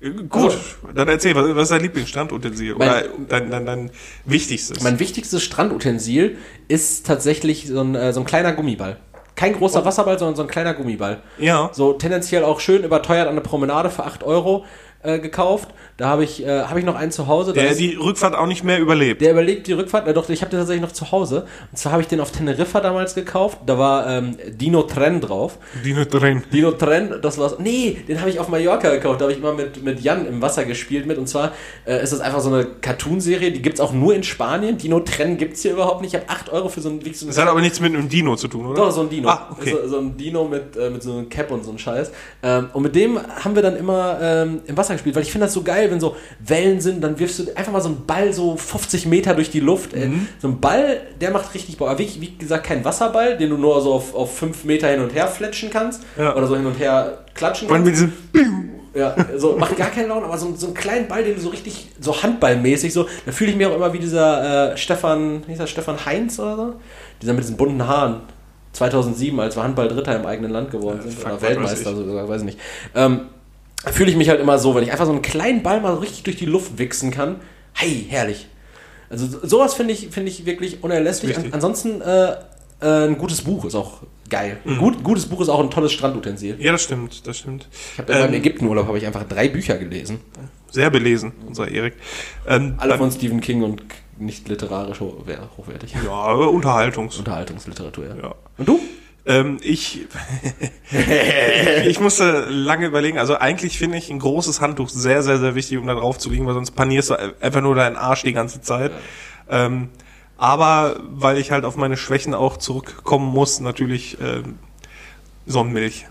Äh, gut, dann erzähl, was, was ist dein Lieblingsstrandutensil? Mein- Oder dein, dein, dein wichtigstes? Mein wichtigstes Strandutensil ist tatsächlich so ein, äh, so ein kleiner Gummiball. Kein großer Wasserball, sondern so ein kleiner Gummiball. ja. So tendenziell auch schön überteuert an der Promenade für 8 Euro äh, gekauft. Da habe ich, äh, hab ich noch einen zu Hause. Der ist- die Rückfahrt auch nicht mehr überlebt. Der überlegt die Rückfahrt, na doch, ich habe den tatsächlich noch zu Hause. Und zwar habe ich den auf Teneriffa damals gekauft. Da war ähm, Dino Tren drauf. Dino drin. Dino Tren, das war's. Nee, den habe ich auf Mallorca gekauft. Da habe ich immer mit, mit Jan im Wasser gespielt mit. Und zwar äh, ist das einfach so eine Cartoonserie, die gibt's auch nur in Spanien. Dino Tren gibt's hier überhaupt nicht. Ich habe 8 Euro für so ein, wie so Das hat aber nichts mit einem Dino zu tun, oder? doch, so ein Dino. Ah, okay. so, so ein Dino mit, äh, mit so einem Cap und so einem Scheiß. Ähm, und mit dem haben wir dann immer ähm, im Wasser gespielt, weil ich finde das so geil, wenn so Wellen sind, dann wirfst du einfach mal so einen Ball so 50 Meter durch die Luft. Mhm. so ein Ball, der macht richtig Bock. Aber wie, wie gesagt, kein Wasserball, den du nur so auf, auf 5 Meter hin und her fletschen kannst. Ja. Oder so hin und her klatschen kannst. mit diesem Ja, so macht gar keinen Laune, aber so, so einen kleinen Ball, den du so richtig, so handballmäßig, so, da fühle ich mich auch immer wie dieser äh, Stefan, wie hieß das, Stefan Heinz oder so? Dieser mit diesen bunten Haaren. 2007, als wir Handball-Dritter im eigenen Land geworden sind. fuck, oder Weltmeister weiß sogar, weiß ich nicht. Ähm, fühle ich mich halt immer so, wenn ich einfach so einen kleinen Ball mal richtig durch die Luft wichsen kann. Hey, herrlich. Also so- sowas finde ich, finde ich wirklich unerlässlich. An, ansonsten äh, äh, ein gutes Buch ist auch geil. Ein gut, gutes Buch ist auch ein tolles Strandutensil. Ja, das stimmt, das stimmt. Ich habe Ähm, Ägyptenurlaub habe ich einfach drei Bücher gelesen. sehr belesen, unser Erik. Ähm, Alle von Stephen King und nicht literarisch ho wer- hochwertig. Ja, aber Unterhaltungs. Unterhaltungsliteratur, ja. Ja. Und du? Ähm, ich, ich musste lange überlegen. Also eigentlich finde ich ein großes Handtuch sehr, sehr, sehr wichtig, um da drauf zu liegen, weil sonst panierst du einfach nur deinen Arsch die ganze Zeit. Ähm, aber weil ich halt auf meine Schwächen auch zurückkommen muss, natürlich ähm, Sonnenmilch.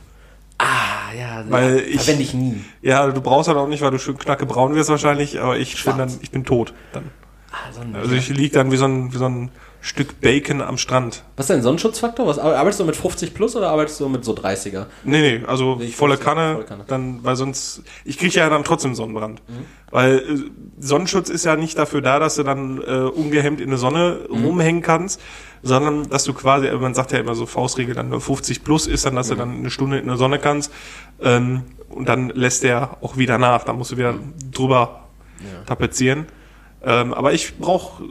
Ah, ja, Weil ja, ich- verwende ich nie. Ja, du brauchst halt auch nicht, weil du schön knackebraun wirst wahrscheinlich, aber ich bin Schwarz. dann, ich bin tot. Dann. Ah, so ein, Also ich lieg dann wie so ein, wie so ein Stück Bacon am Strand. Was ist dein Sonnenschutzfaktor? Was, arbeitest du mit 50 plus oder arbeitest du mit so 30er? Nee, nee, also Nee, volle Kanne, volle Kanne. dann, weil sonst, ich kriege ja dann trotzdem Sonnenbrand. Mhm. Weil äh, Sonnenschutz ist ja nicht dafür da, dass du dann äh, ungehemmt in der Sonne Mhm. rumhängen kannst, sondern dass du quasi, äh, man sagt ja immer so Faustregel, dann nur 50 plus ist, dann, dass Mhm. du dann eine Stunde in der Sonne kannst ähm, und dann lässt der auch wieder nach, dann musst du wieder drüber tapezieren. Ähm, aber ich brauche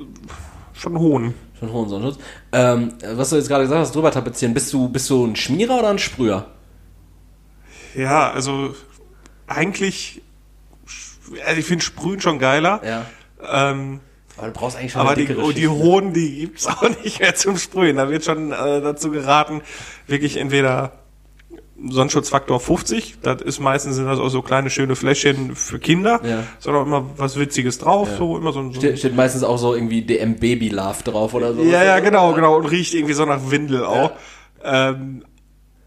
schon hohen. Schon hohen Sonnenschutz. Ähm, was du jetzt gerade gesagt hast, drüber tapezieren, bist du, bist du ein Schmierer oder ein Sprüher? Ja, also eigentlich, also ich finde Sprühen schon geiler. Ja. Ähm, Aber du brauchst eigentlich schon aber die, oh, die hohen, die gibt's auch nicht mehr zum Sprühen. Da wird schon äh, dazu geraten, wirklich entweder Sonnenschutzfaktor 50, das ist meistens sind das auch so kleine schöne Fläschchen für Kinder, Ja. sondern immer was Witziges drauf, Ja. so immer so, ein- so Steht, steht meistens auch so irgendwie DM Baby Love drauf oder so. Ja, ja, genau, genau. Und riecht irgendwie so nach Windel auch. Ähm,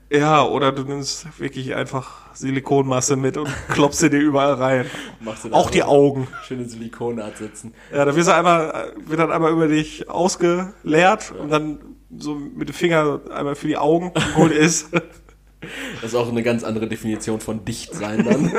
ja, oder du nimmst wirklich einfach Silikonmasse mit und klopfst sie dir überall rein. Machst du Auch die Augen. Schöne Silikonart sitzen. Ja, da wirst du einmal, wird dann einmal über dich ausgeleert und dann so mit dem Finger einmal für die Augen gut ist. Das ist auch eine ganz andere Definition von dicht sein dann.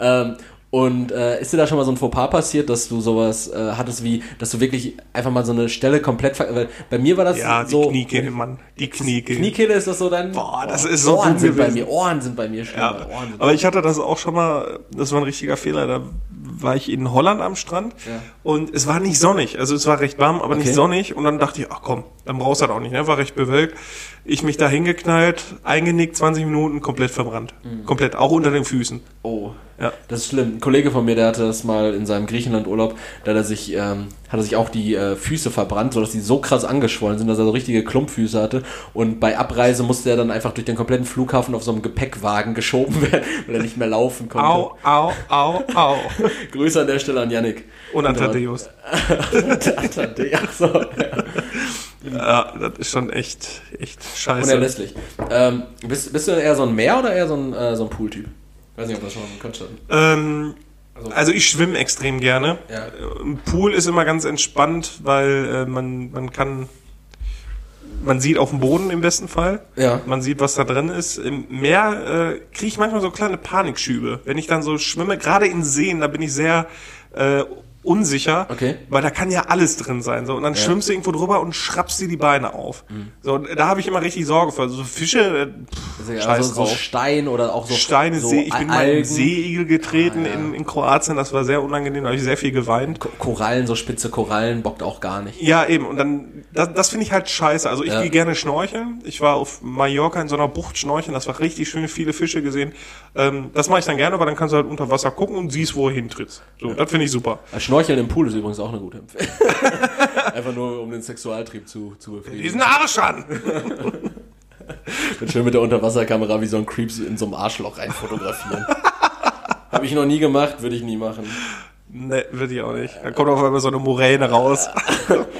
ähm, und äh, ist dir da schon mal so ein Fauxpas passiert, dass du sowas äh, hattest wie, dass du wirklich einfach mal so eine Stelle komplett ver weil bei mir war das Ja, die so Kniekehle, Mann. Die Kniekehle. Kniekehle ist das so dein Boah, das ist so Ohren sind bei gewesen. mir Ohren sind bei mir schlimm. Ja, aber ich hatte das auch schon mal, das war ein richtiger Fehler, da war ich in Holland am Strand Ja. und es war nicht sonnig, also es war recht warm, aber Okay. nicht sonnig und dann dachte ich, ach komm, dann brauchst du das auch nicht, ne? war recht bewölkt. Ich mich da hingeknallt, eingenickt, 20 Minuten, komplett verbrannt. Mhm. Komplett, auch unter den Füßen. Oh, Ja. das ist schlimm. Ein Kollege von mir, der hatte das mal in seinem Griechenland-Urlaub, da hat er sich, ähm, hat er sich auch die äh, Füße verbrannt, sodass die so krass angeschwollen sind, dass er so richtige Klumpfüße hatte. Und bei Abreise musste er dann einfach durch den kompletten Flughafen auf so einem Gepäckwagen geschoben werden, weil er nicht mehr laufen konnte. Au, au, au, au. Grüße an der Stelle an Yannick. Und an Thaddeus. Ach so. Ja, das ist schon echt, echt scheiße. Unerlässlich. Ähm, bist, bist du eher so ein Meer oder eher so ein, äh, so ein Pooltyp? Weiß nicht, ob das schon mal hatten. Ähm, Also ich schwimme extrem gerne. Ja. Im Pool ist immer ganz entspannt, weil äh, man, man kann, man sieht auf dem Boden im besten Fall. Ja. Man sieht, was da drin ist. Im Meer äh, kriege ich manchmal so kleine Panikschübe. Wenn ich dann so schwimme, gerade in Seen, da bin ich sehr äh, unsicher, Okay. weil da kann ja alles drin sein. So. Und dann schwimmst du irgendwo drüber und schrappst dir die Beine auf. So, und da habe ich immer richtig Sorge für. So Fische, äh, pff, Also scheiß so, so drauf. Stein oder auch so Steine, so See. Ich bin mal in Seeigel getreten Ah, ja. in, in Kroatien. Das war sehr unangenehm. Da habe ich sehr viel geweint. Ko- Korallen, so spitze Korallen bockt auch gar nicht. Ja, eben. Und dann, das, das finde ich halt scheiße. Also ich Ja. gehe gerne schnorcheln. Ich war auf Mallorca in so einer Bucht schnorcheln. Das war richtig schön, viele Fische gesehen. Ähm, das mache ich dann gerne, weil dann kannst du halt unter Wasser gucken und siehst, wo du hintrittst. So, das finde ich super. Schnorcheln im Pool ist übrigens auch eine gute Empfehlung. Einfach nur, um den Sexualtrieb zu, zu befriedigen. Diesen Arsch an! Und schön mit der Unterwasserkamera wie so ein Creep in so einem Arschloch rein fotografieren. Habe ich noch nie gemacht, würde ich nie machen. ne, würde ich auch nicht. Dann kommt auf einmal so eine Moräne raus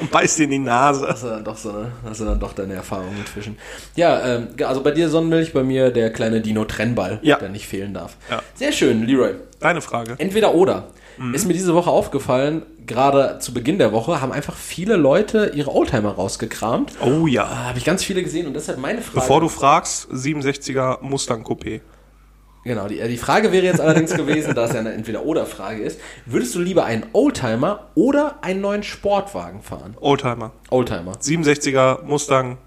und beißt dir in die Nase. Hast du dann doch so eine, hast du dann doch deine Erfahrung mit Fischen. Ja, ähm, also bei dir Sonnenmilch, bei mir der kleine Dino Trennball, Ja. der nicht fehlen darf. Ja. Sehr schön, Leroy. Deine Frage. Entweder oder. Ist mir diese Woche aufgefallen, gerade zu Beginn der Woche haben einfach viele Leute ihre Oldtimer rausgekramt. Oh ja. Da habe ich ganz viele gesehen und deshalb meine Frage. Bevor du fragst, 67er Mustang Coupé. Genau, die, äh, die Frage wäre jetzt allerdings gewesen, da es ja eine Entweder-Oder-Frage ist, würdest du lieber einen Oldtimer oder einen neuen Sportwagen fahren? Oldtimer. Oldtimer. 67er Mustang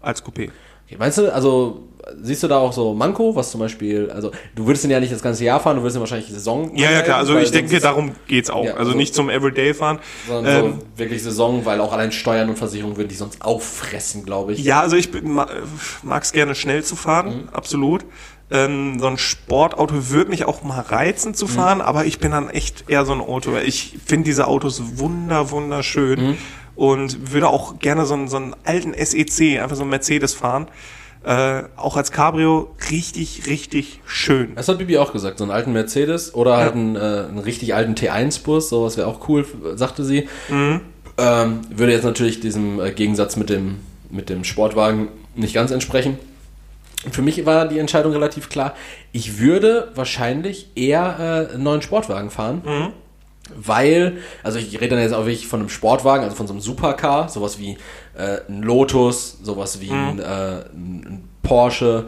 als Coupé. Meinst du, also siehst du da auch so Manko, was zum Beispiel, also du würdest ihn ja nicht das ganze Jahr fahren, du würdest ihn wahrscheinlich Saison. Ja, ja, klar. Also weil ich denke, darum geht's auch. Ja, also also- nicht zum Everyday fahren. Sondern Ähm, so wirklich Saison, weil auch allein Steuern und Versicherungen würden die sonst auffressen, glaube ich. Ja, also ich mag es gerne schnell zu fahren, absolut. Ähm, so ein Sportauto würde mich auch mal reizen zu fahren, aber ich bin dann echt eher so ein Auto. Ich finde diese Autos wunder, wunderschön und würde auch gerne so einen, so einen alten SEC, einfach so einen Mercedes fahren. Äh, auch als Cabrio richtig, richtig schön. Das hat Bibi auch gesagt, so einen alten Mercedes oder halt einen, äh, einen richtig alten T1-Bus, sowas wäre auch cool, sagte sie. Ähm, würde jetzt natürlich diesem äh, Gegensatz mit dem, mit dem Sportwagen nicht ganz entsprechen. Für mich war die Entscheidung relativ klar. Ich würde wahrscheinlich eher äh, einen neuen Sportwagen fahren. Weil, also ich rede dann jetzt auch wirklich von einem Sportwagen, also von so einem Supercar, sowas wie äh, ein Lotus, sowas wie ein, äh, ein ein Porsche,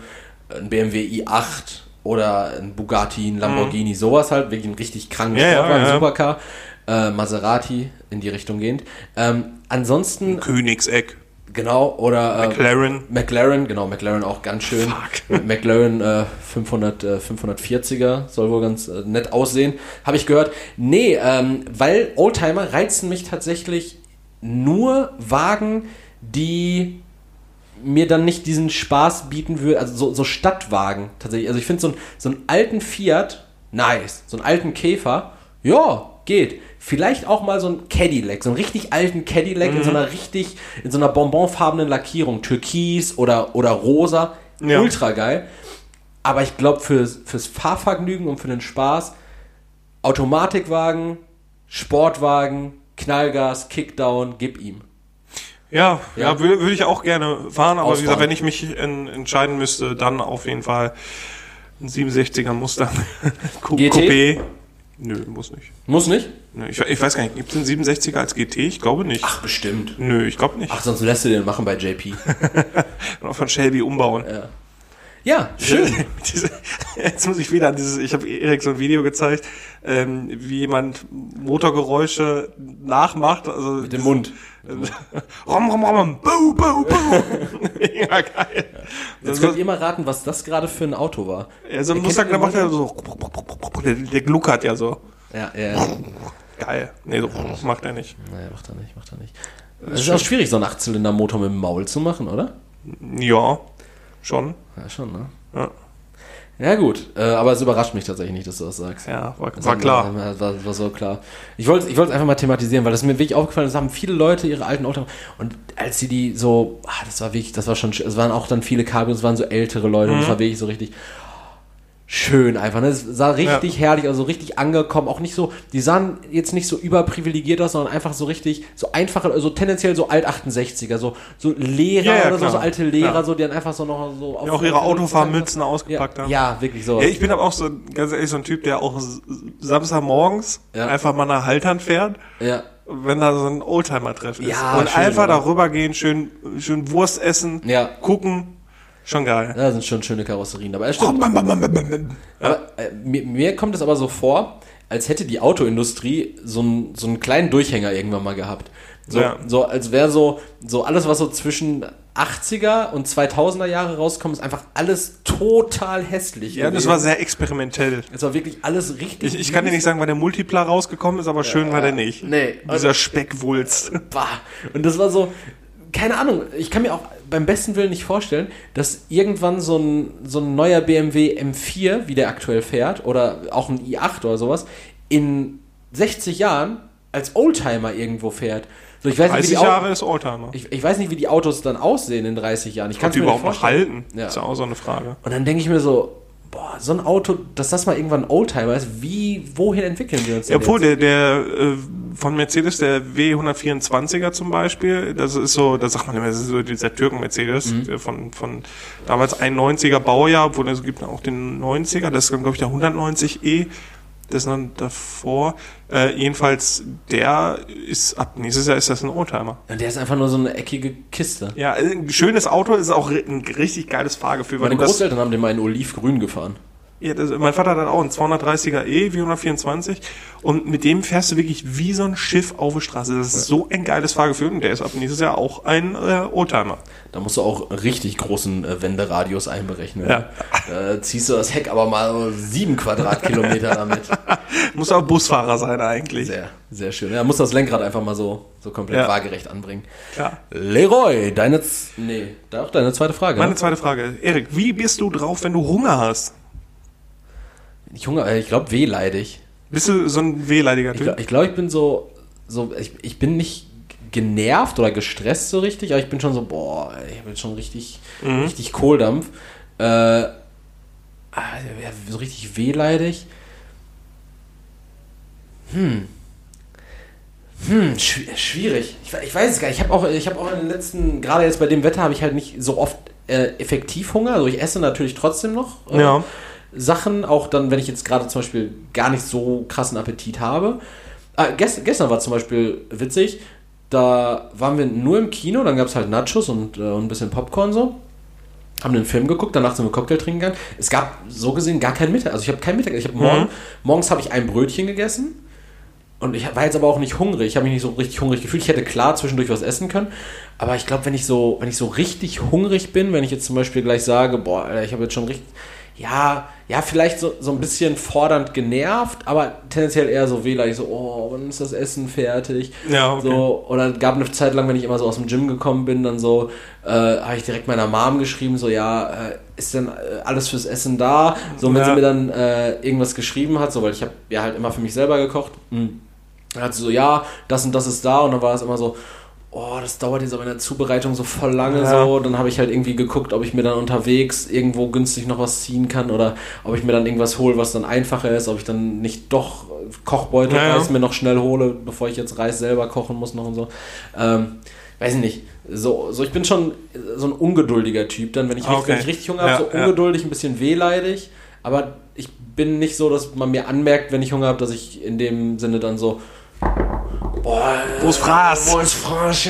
ein BMW i8 oder ein Bugatti, ein Lamborghini, sowas halt, wirklich ein richtig kranken Ja, ja, Sportwagen, ja. Supercar, äh, Maserati in die Richtung gehend. Ähm, ansonsten, Königseck, genau, oder äh, McLaren. McLaren, genau, McLaren auch ganz schön. McLaren äh, 500, äh, 540er soll wohl ganz äh, nett aussehen, habe ich gehört. Nee, ähm, weil Oldtimer reizen mich tatsächlich nur Wagen, die mir dann nicht diesen Spaß bieten würde, also so, so Stadtwagen tatsächlich. Also ich finde so, ein, so einen alten Fiat nice, so einen alten Käfer, ja, geht. Vielleicht auch mal so ein Cadillac, so einen richtig alten Cadillac in so einer richtig, in so einer bonbonfarbenen Lackierung, Türkis oder, oder rosa, Ja. ultra geil. Aber ich glaube, fürs, fürs Fahrvergnügen und für den Spaß, Automatikwagen, Sportwagen, Knallgas, Kickdown, gib ihm. Ja, ja, Ja. würde würde ich auch gerne fahren, aber wie gesagt, wenn ich mich en, entscheiden müsste, dann auf jeden Fall ein 67er Mustang Cou- GT? Coupé. Nö, muss nicht. Muss nicht? Nö, ich, ich weiß gar nicht, gibt es einen 67er als GT? Ich glaube nicht. Ach, bestimmt. Nö, ich glaube nicht. Ach, sonst lässt du den machen bei JP. Noch von Shelby umbauen. Ja, schön. Diese, jetzt muss ich wieder an dieses, ich habe Erik so ein Video gezeigt, ähm, wie jemand Motorgeräusche nachmacht. Also Mit dem Mund. rom, rom, rom, bu, bu, bu. ja, geil. Jetzt könnt ihr mal raten, was das gerade für ein Auto war. Ja, so ein Mustang, der den macht ja so, der, der gluckert ja so. Ja, ja. Geil. Nee, so macht er nicht. Naja, macht er nicht, macht er nicht. Es ist auch schwierig, so einen Achtzylinder-Motor mit dem Maul zu machen, oder? Ja, schon. Ja, schon, ne? Ja, Ja, gut. Äh, aber es überrascht mich tatsächlich nicht, dass du das sagst. ja war, Das war haben- klar. War, war, war so klar. Ich wollte ich es einfach mal thematisieren, weil das ist mir wirklich aufgefallen, es haben viele Leute ihre alten Autos und als sie die so, ah, das war wirklich, das war schon, sch- es waren auch dann viele Cabrios, es waren so ältere Leute Mhm. und es war wirklich so richtig, schön einfach. Ne? Es sah richtig herrlich, also richtig angekommen. Auch nicht so, die sahen jetzt nicht so überprivilegiert aus, sondern einfach so richtig, so einfache, also tendenziell so alt 68er, so, so Lehrer Ja, ja, oder so, so alte Lehrer, so, die dann einfach so noch so auf Ja, auch ihre Autofahrmützen ja, ausgepackt haben. ja, wirklich so. Ja, ich bin aber auch so, ganz ehrlich, so ein Typ, der auch Samstagmorgens Ja. einfach mal nach Haltern fährt, ja. wenn da so ein Oldtimer-Treffen ist. Ja, und schön, einfach oder? darüber gehen, schön, schön Wurst essen, Ja. gucken. Schon geil. Da sind schon schöne Karosserien dabei. Das stimmt. Aber, äh, mir, mir kommt es aber so vor, als hätte die Autoindustrie so, einen so einen kleinen Durchhänger irgendwann mal gehabt. So, Ja. so als wäre so, so alles, was so zwischen 80er und 2000er Jahre rauskommt, ist einfach alles total hässlich. Ja, das gewesen. war sehr experimentell. Es war wirklich alles richtig. Ich, ich kann dir nicht sagen, wann der Multipler rausgekommen ist, aber schön war der nicht. Nee. Dieser Speckwulst. Bah. Und das war so, keine Ahnung, ich kann mir auch beim besten Willen nicht vorstellen, dass irgendwann so ein, so ein neuer BMW M4, wie der aktuell fährt, oder auch ein i8 oder sowas, in 60 Jahren als Oldtimer irgendwo fährt. So, ich weiß nicht, wie 30 die Au- Jahre ist Oldtimer. ich, ich weiß nicht, wie die Autos dann aussehen in 30 Jahren. Ich kann nicht überhaupt noch halten? Ja. Ist ja auch so eine Frage. Und dann denke ich mir so, boah, so ein Auto, dass das mal irgendwann ein Oldtimer ist, wie, wohin entwickeln wir uns Ja, denn obwohl jetzt? der, der äh, von Mercedes, der W124er zum Beispiel, das ist so, da sagt man immer, das ist so dieser Türken-Mercedes, Mhm. von, von damals 91er Baujahr, obwohl es gibt auch den 90er, das ist glaube ich der 190e, das ist dann davor. Äh, jedenfalls, der ist, ab nächstes Jahr ist das ein Oldtimer. Und der ist einfach nur so eine eckige Kiste. Ja, ein schönes Auto ist auch ein richtig geiles Fahrgefühl. Meine Großeltern haben den mal in Olivgrün gefahren. Ja, das, mein Vater hat auch einen 230er E, wie 124. Und mit dem fährst du wirklich wie so ein Schiff auf der Straße. Das ist so ein geiles Fahrgefühl. Und der ist ab nächstes Jahr auch ein äh, Oldtimer. Da musst du auch richtig großen äh, Wenderadius einberechnen. Ja. Da ziehst du das Heck aber mal sieben Quadratkilometer damit. Muss auch Busfahrer sein eigentlich. Sehr, sehr schön. Ja, muss das Lenkrad einfach mal so, so komplett Ja. waagerecht anbringen. Ja. Leroy, deine, nee, da auch deine zweite Frage. Meine ne? zweite Frage. Erik, wie bist du drauf, wenn du Hunger hast? Ich Hunger, äh, ich glaube wehleidig. Bist du so ein wehleidiger Ich Typ? glaube, ich, glaub, ich bin so, so ich, ich bin nicht genervt oder gestresst so richtig, aber ich bin schon so, boah, ich bin schon richtig, Mhm. richtig Kohldampf. Äh, ah, so richtig wehleidig. Hm. Hm, schw- schwierig. Ich, ich weiß es gar nicht. Ich habe auch, ich habe auch in den letzten, gerade jetzt bei dem Wetter, habe ich halt nicht so oft äh, effektiv Hunger. Also ich esse natürlich trotzdem noch. Äh, Ja. Sachen, auch dann, wenn ich jetzt gerade zum Beispiel gar nicht so krassen Appetit habe. Ah, gest, gestern war zum Beispiel witzig, da waren wir nur im Kino, dann gab es halt Nachos und, äh, und ein bisschen Popcorn so. Haben den Film geguckt, danach sind wir Cocktail trinken gegangen. Es gab so gesehen gar kein Mittag. Also ich habe kein Mittag. Ich habe morgen, Mhm. morgens habe ich ein Brötchen gegessen. Und ich war jetzt aber auch nicht hungrig. Ich habe mich nicht so richtig hungrig gefühlt. Ich hätte klar zwischendurch was essen können. Aber ich glaube, wenn ich so, wenn ich so richtig hungrig bin, wenn ich jetzt zum Beispiel gleich sage, boah, ich habe jetzt schon richtig, ja, ja, vielleicht so, so ein bisschen fordernd genervt, aber tendenziell eher so wehleidig, so, oh, wann ist das Essen fertig? Ja, okay. So, oder gab eine Zeit lang, wenn ich immer so aus dem Gym gekommen bin, dann so, äh, habe ich direkt meiner Mom geschrieben, so, ja, äh, ist denn äh, alles fürs Essen da? So, wenn Ja. sie mir dann äh, irgendwas geschrieben hat, so, weil ich habe ja halt immer für mich selber gekocht. Hm. Dann hat sie so, ja, das und das ist da und dann war es immer so, oh, das dauert jetzt aber in der Zubereitung so voll lange Ja. so. Dann habe ich halt irgendwie geguckt, ob ich mir dann unterwegs irgendwo günstig noch was ziehen kann oder ob ich mir dann irgendwas hole, was dann einfacher ist, ob ich dann nicht doch Kochbeutel Ja. Reis mir noch schnell hole, bevor ich jetzt Reis selber kochen muss noch und so. Ähm, weiß ich nicht. So, so ich bin schon so ein ungeduldiger Typ, dann wenn ich, richtig, Okay. wenn ich richtig Hunger habe, Ja, so ja. ungeduldig, ein bisschen wehleidig, aber ich bin nicht so, dass man mir anmerkt, wenn ich Hunger habe, dass ich in dem Sinne dann so Boah, Wo ist Fraß? Wo ist Fraß?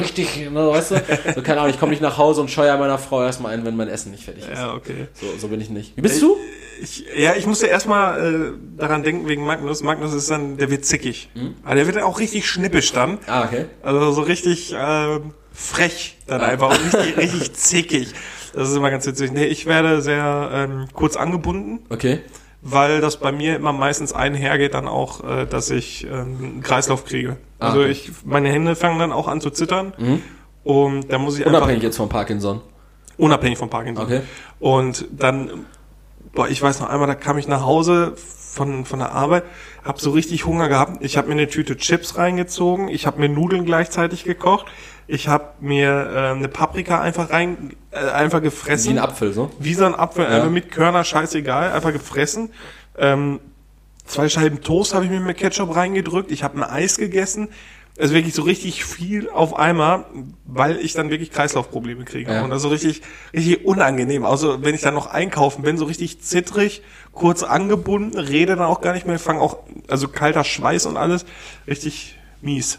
Richtig, ne, weißt du? So, keine Ahnung, ich komme nicht nach Hause und scheue meiner Frau erstmal ein, wenn mein Essen nicht fertig ist. Ja, okay. So, so bin ich nicht. Wie bist du? Ich, ja, ich musste erstmal äh, daran denken wegen Magnus. Magnus ist dann, der wird zickig. Aber der wird dann auch richtig schnippisch dann. Ah, okay. Also so richtig äh, frech dann einfach und nicht richtig zickig. Das ist immer ganz witzig. Nee, ich werde sehr ähm, kurz angebunden, Okay. Weil das bei mir immer meistens einhergeht dann auch, äh, dass ich ähm, einen Kreislauf kriege. Ah, Also ich, meine Hände fangen dann auch an zu zittern. Und da muss ich Unabhängig jetzt von Parkinson. einfach unabhängig vom Parkinson. Okay. Und dann boah, ich weiß noch einmal, da kam ich nach Hause von, von der Arbeit, hab so richtig Hunger gehabt. Ich habe mir eine Tüte Chips reingezogen, ich habe mir Nudeln gleichzeitig gekocht, ich habe mir äh, eine Paprika einfach rein, äh, einfach gefressen. Wie ein Apfel, so? Wie so ein Apfel, einfach mit Körner, scheißegal, einfach gefressen. Ähm, zwei Scheiben Toast habe ich mir mit Ketchup reingedrückt, ich habe ein Eis gegessen. Also wirklich so richtig viel auf einmal, weil ich dann wirklich Kreislaufprobleme kriege. Ja. Und das ist so richtig, richtig unangenehm. Also wenn ich dann noch einkaufen bin, so richtig zittrig, kurz angebunden, rede dann auch gar nicht mehr, fange auch, also kalter Schweiß und alles, richtig mies.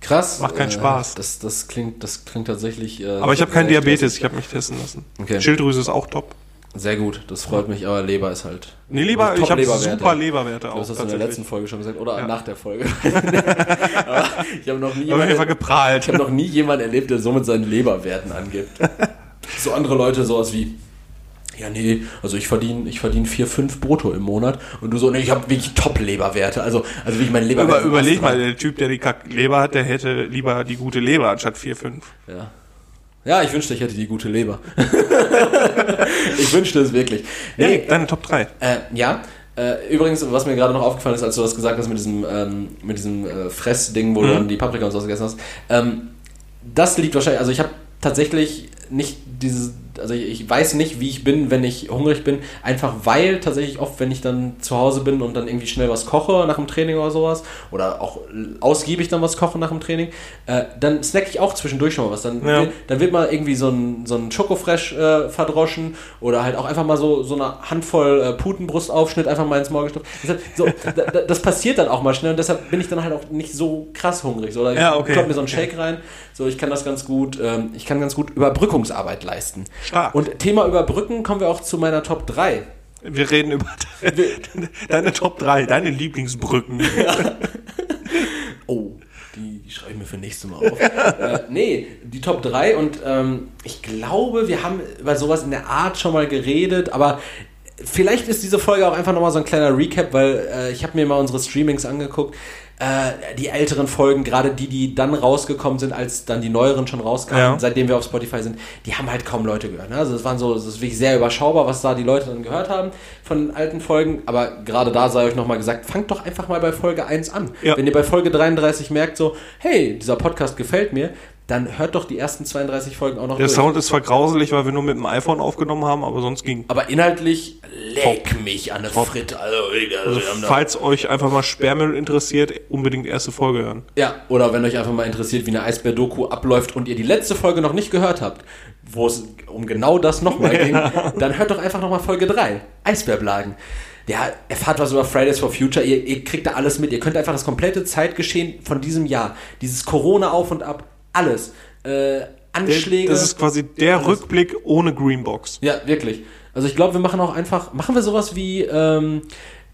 Krass. Macht keinen äh, Spaß. Das, das klingt, das klingt tatsächlich. Äh, Aber ich habe keinen Diabetes, ich habe mich testen lassen. Okay. Schilddrüse ist auch top. Sehr gut, das freut mich, aber Leber ist halt. Nee, Leber, ich habe super Leberwerte auch. das hast du in der letzten Folge schon gesagt. Oder Ja. nach der Folge. ich habe noch nie geprahlt. ich habe noch nie jemanden erlebt, der so mit seinen Leberwerten angibt. so andere Leute sowas wie. Ja, nee, also ich verdiene ich verdien 4, 5 brutto im Monat und du so, nee, ich habe wirklich Top-Leberwerte. Also, also wie ich meine Über, Leberwerte. überleg mal, der Typ, der die Kack-Leber hat, der hätte lieber die gute Leber anstatt 4, 5. Ja. Ja, ich wünschte, ich hätte die gute Leber. ich wünschte es wirklich. Nee, Nee, deine Top 3. Äh, ja. Äh, übrigens, was mir gerade noch aufgefallen ist, als du das gesagt hast mit diesem, ähm, mit diesem äh, Fressding, wo du dann die Paprika und sowas gegessen hast, ähm, das liegt wahrscheinlich, also ich habe tatsächlich nicht dieses, also ich, ich weiß nicht, wie ich bin, wenn ich hungrig bin, einfach weil tatsächlich oft, wenn ich dann zu Hause bin und dann irgendwie schnell was koche nach dem Training oder sowas, oder auch ausgiebig dann was koche nach dem Training, äh, dann snack ich auch zwischendurch schon mal was. Dann, Ja. wird, dann wird mal irgendwie so ein, so ein Schokofresh äh, verdroschen oder halt auch einfach mal so, so eine Handvoll äh, Putenbrustaufschnitt einfach mal ins Maul gestopft. Deshalb, so, da, da, das passiert dann auch mal schnell und deshalb bin ich dann halt auch nicht so krass hungrig. So, oder ich Ja, okay. mir so einen Shake rein, so ich kann das ganz gut, ähm, ich kann ganz gut Überbrückungsarbeit leisten. Stark. Und Thema Überbrücken kommen wir auch zu meiner Top 3. Wir reden über deine, deine Top 3, deine Lieblingsbrücken. Oh, die, die schreibe ich mir für nächstes Mal auf. äh, nee, die Top 3 und ähm, ich glaube, wir haben über sowas in der Art schon mal geredet, aber vielleicht ist diese Folge auch einfach nochmal so ein kleiner Recap, weil äh, ich habe mir mal unsere Streamings angeguckt. Äh, die älteren Folgen, gerade die, die dann rausgekommen sind, als dann die neueren schon rauskamen, Ja. seitdem wir auf Spotify sind, die haben halt kaum Leute gehört. Ne? Also es waren so, es ist wirklich sehr überschaubar, was da die Leute dann gehört haben von den alten Folgen. Aber gerade da sei euch nochmal gesagt, fangt doch einfach mal bei Folge 1 an. Ja. Wenn ihr bei Folge 33 merkt, so, hey, dieser Podcast gefällt mir, dann hört doch die ersten 32 Folgen auch noch Der durch. Sound ist zwar grauselig, weil wir nur mit dem iPhone aufgenommen haben, aber sonst ging. Aber inhaltlich leck mich an der Fritte. Also, Also, falls euch einfach mal Sperrmüll interessiert, unbedingt erste Folge hören. Ja, oder wenn euch einfach mal interessiert, wie eine Eisbär-Doku abläuft und ihr die letzte Folge noch nicht gehört habt, wo es um genau das nochmal ging, dann hört doch einfach nochmal Folge 3, Eisbärblagen. Ja, erfahrt was über Fridays for Future, ihr, ihr kriegt da alles mit, ihr könnt einfach das komplette Zeitgeschehen von diesem Jahr, dieses Corona auf und ab, alles, äh, Anschläge. Das ist quasi der Rückblick ohne Greenbox. Ja, wirklich. Also ich glaube, wir machen auch einfach, machen wir sowas wie ähm,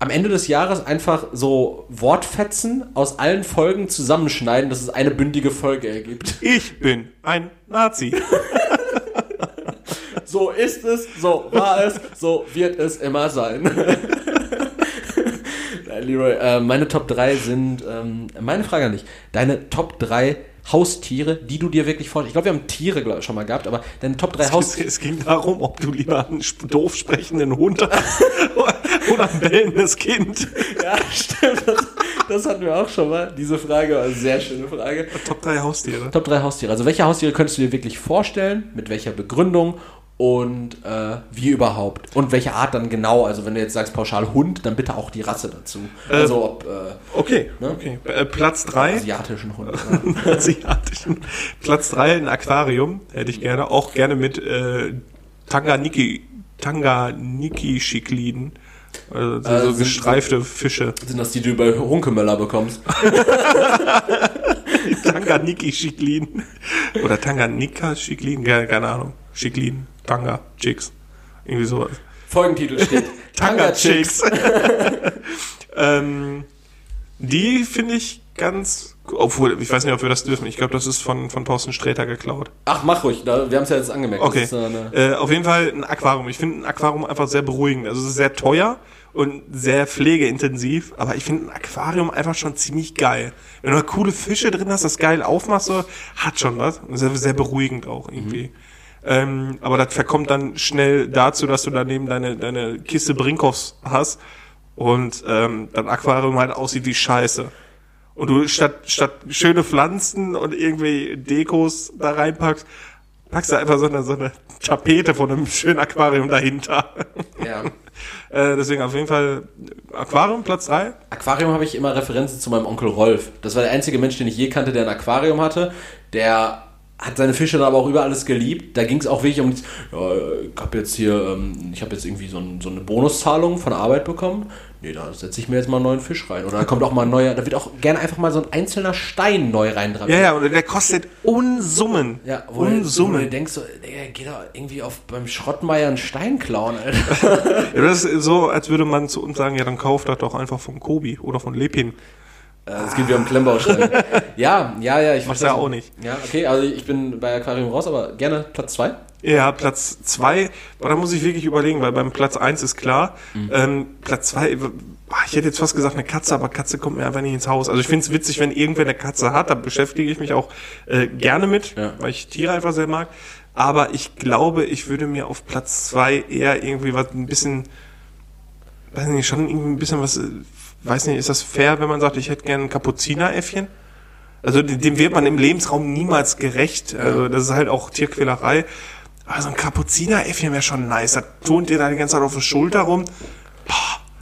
am Ende des Jahres einfach so Wortfetzen aus allen Folgen zusammenschneiden, dass es eine bündige Folge ergibt. Ich bin ein Nazi. So ist es, so war es, so wird es immer sein. Nein, Leroy, äh, meine Top 3 sind, ähm, meine Frage an dich, deine Top 3 Haustiere, die du dir wirklich vorstellst. Ich glaube, wir haben Tiere glaub, schon mal gehabt, aber deine Top 3 Es, Haustiere. es ging darum, ob du lieber einen doof sprechenden Hund hast oder ein bellendes Kind. Ja, stimmt. Das, das hatten wir auch schon mal. Diese Frage war eine sehr schöne Frage. Top 3 Haustiere. Top 3 Haustiere. Also welche Haustiere könntest du dir wirklich vorstellen? Mit welcher Begründung? Und äh, wie überhaupt? Und welche Art dann genau? Also wenn du jetzt sagst pauschal Hund, dann bitte auch die Rasse dazu. Also ob äh, Okay, Ne? okay. Äh, Platz 3. asiatischen Hund. Ja. asiatischen. Platz 3, ein Aquarium, hätte ich gerne. Auch gerne mit äh, Tanganiki, Tanganiki-Schikliden. Also so, Äh, so sind- gestreifte Fische. Sind das die, die du bei Runkemöller bekommst? Tanganiki-Schikliden. Oder Tanganika-Schikliden, keine, keine Ahnung. Schikliden, Tanga, Chicks. Irgendwie sowas. Folgentitel steht Tanga Chicks. ähm, die finde ich ganz, obwohl, ich weiß nicht, ob wir das dürfen. Ich glaube, das ist von, von Thorsten Sträter geklaut. Ach, mach ruhig. Da, wir haben es ja jetzt angemerkt. Okay. Ist, äh, Äh, auf jeden Fall ein Aquarium. Ich finde ein Aquarium einfach sehr beruhigend. Also es ist sehr teuer und sehr pflegeintensiv, aber ich finde ein Aquarium einfach schon ziemlich geil. Wenn du da coole Fische drin hast, das geil aufmachst, so, hat schon was. Und sehr, sehr beruhigend auch irgendwie. Ähm, aber das verkommt dann schnell dazu, dass du daneben deine, deine Kiste Brinkhoffs hast und ähm, dein Aquarium halt aussieht wie Scheiße. Und du statt, statt schöne Pflanzen und irgendwie Dekos da reinpackst, packst du einfach so eine, so eine Tapete von einem schönen Aquarium dahinter. Ja. äh, deswegen auf jeden Fall Aquarium, Platz drei. Aquarium habe ich immer Referenzen zu meinem Onkel Rolf. Das war der einzige Mensch, den ich je kannte, der ein Aquarium hatte. Der hat seine Fische dann aber auch über alles geliebt. Da ging es auch wirklich um, ja, ich habe jetzt hier, ähm, ich habe jetzt irgendwie so, ein, so, eine Bonuszahlung von der Arbeit bekommen. Nee, da setze ich mir jetzt mal einen neuen Fisch rein. Oder da kommt auch mal ein neuer, da wird auch gerne einfach mal so ein einzelner Stein neu rein dran. Ja, ja, und der kostet Unsummen. Ja, wo, Unsummen. Du, wo du denkst so, Digga, geh doch irgendwie auf beim Schrottmeier einen Stein klauen, Alter. Ja, das ist so, als würde man zu uns sagen, ja, dann kauft das doch einfach von Kobi oder von Lepin. Es geht wieder um Klemmbaustein. ja, ja, ja, ich Machst verstehe ja auch nicht. Ja, okay, also ich bin bei Aquarium raus, aber gerne Platz 2. Ja, Platz zwei, aber da muss ich wirklich überlegen, weil beim Platz eins ist klar. Ähm, Platz zwei, ah, ich hätte jetzt fast gesagt eine Katze, aber Katze kommt mir einfach nicht ins Haus. Also ich finde es witzig, wenn irgendwer eine Katze hat, da beschäftige ich mich auch äh, gerne mit, Ja. weil ich Tiere einfach sehr mag. Aber ich glaube, ich würde mir auf Platz zwei eher irgendwie was ein bisschen, weiß nicht, schon irgendwie ein bisschen was, äh, weiß nicht, ist das fair, wenn man sagt, ich hätte gerne ein Kapuzineräffchen? Also dem wird man im Lebensraum niemals gerecht. Also das ist halt auch Tierquälerei. Aber so ein Kapuzineräffchen wäre schon nice. Da turnt dir da die ganze Zeit auf der Schulter rum.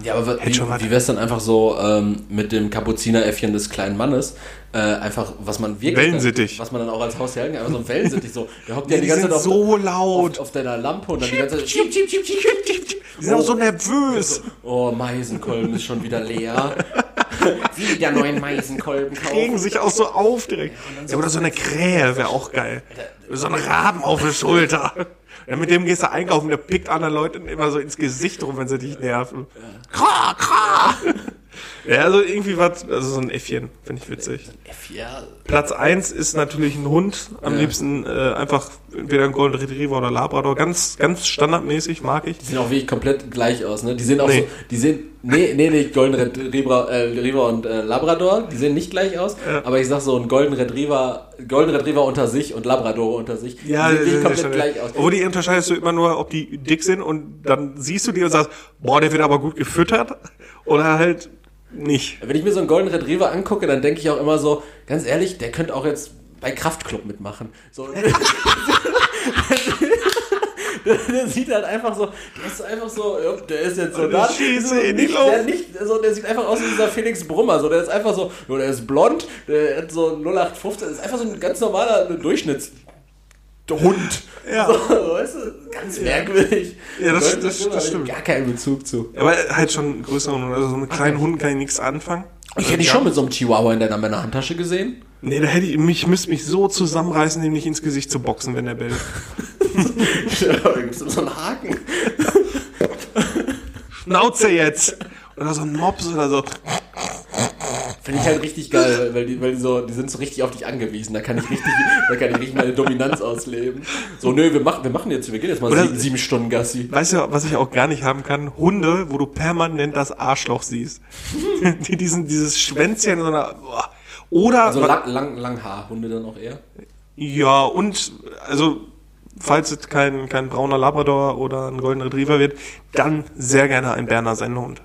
Ja, aber Hätte wie, wie wär's dann einfach so ähm, mit dem Kapuzineräffchen des kleinen Mannes? Äh, einfach, was man wirklich. Wellensittich. Was man dann auch als kann. Einfach so ein Wellensittich. So. Der hockt ja Ja, die die ganze Zeit auf, so laut. auf, auf deiner Lampe und dann die ganze Zeit. Die sind auch so nervös. Oh, Meisenkolben ist schon wieder leer. wieder neuen Meisenkolben Regen kaufen. sich auch so auf direkt. Ja, oder so eine Krähe wäre auch geil. So ein Raben auf der Schulter. Ja, mit dem gehst du einkaufen, der pickt anderen Leuten immer so ins Gesicht rum, wenn sie dich nerven. Kra, kra. Ja, also irgendwie was, also so ein Äffchen, finde ich witzig. Ja, Platz eins ist natürlich ein Hund. Am Ja. liebsten äh, einfach entweder ein Golden Retriever oder Labrador. Ganz, ganz standardmäßig mag ich. Die sehen auch wirklich komplett gleich aus, ne? Die sehen auch Nee. so, die sehen, nee, nee, nicht Golden Retriever, äh, Retriever und äh, Labrador, die sehen nicht gleich aus, Ja. aber ich sag so ein Golden Retriever, Golden Retriever unter sich und Labrador unter sich, die sehen wirklich komplett gleich aus. Obwohl die unterscheidest du immer nur, ob die dick sind und dann siehst du die und sagst, boah, der wird aber gut gefüttert oder halt nicht. Wenn ich mir so einen Golden Retriever angucke, dann denke ich auch immer so, ganz ehrlich, der könnte auch jetzt bei Kraftclub mitmachen. So. Der, sieht halt einfach so, der ist einfach so, ja, der ist jetzt so da. so nicht. Der, nicht, so, der sieht einfach aus wie dieser Felix Brummer. So, der ist einfach so, der ist blond, der hat so 0815, das ist einfach so ein ganz normaler Durchschnitts. Hund. Ja. So, weißt du, ganz merkwürdig. Ja, das- das- das ich stimmt. Gar keinen Bezug zu. Aber halt schon größeren, also so mit kleinen Hunden kann ich nichts anfangen. Ich hätte dich schon mit so einem Chihuahua in deiner Männerhandtasche gesehen. Nee, da hätte ich, mich müsste mich so zusammenreißen, dem nicht ins Gesicht zu boxen, wenn der bellt. Ja, da so einen Haken. Schnauze jetzt! Oder so ein Mops oder so. Finde ich halt richtig geil, weil die, weil die so, die sind so richtig auf dich angewiesen. Da kann ich richtig, da kann ich richtig meine Dominanz ausleben. So, nö, wir machen, wir machen jetzt, wir gehen jetzt mal Oder- sieben, sieben Stunden Gassi. Weißt du, was ich auch gar nicht haben kann? Hunde, wo du permanent das Arschloch siehst. Die diesen, dieses Schwänzchen in so einer, boah. oder, Also lang, lang, lang Haarhunde dann auch eher. ja, und, also, falls es kein, kein brauner Labrador oder ein Golden Retriever wird, dann sehr gerne ein Berner Sennhund.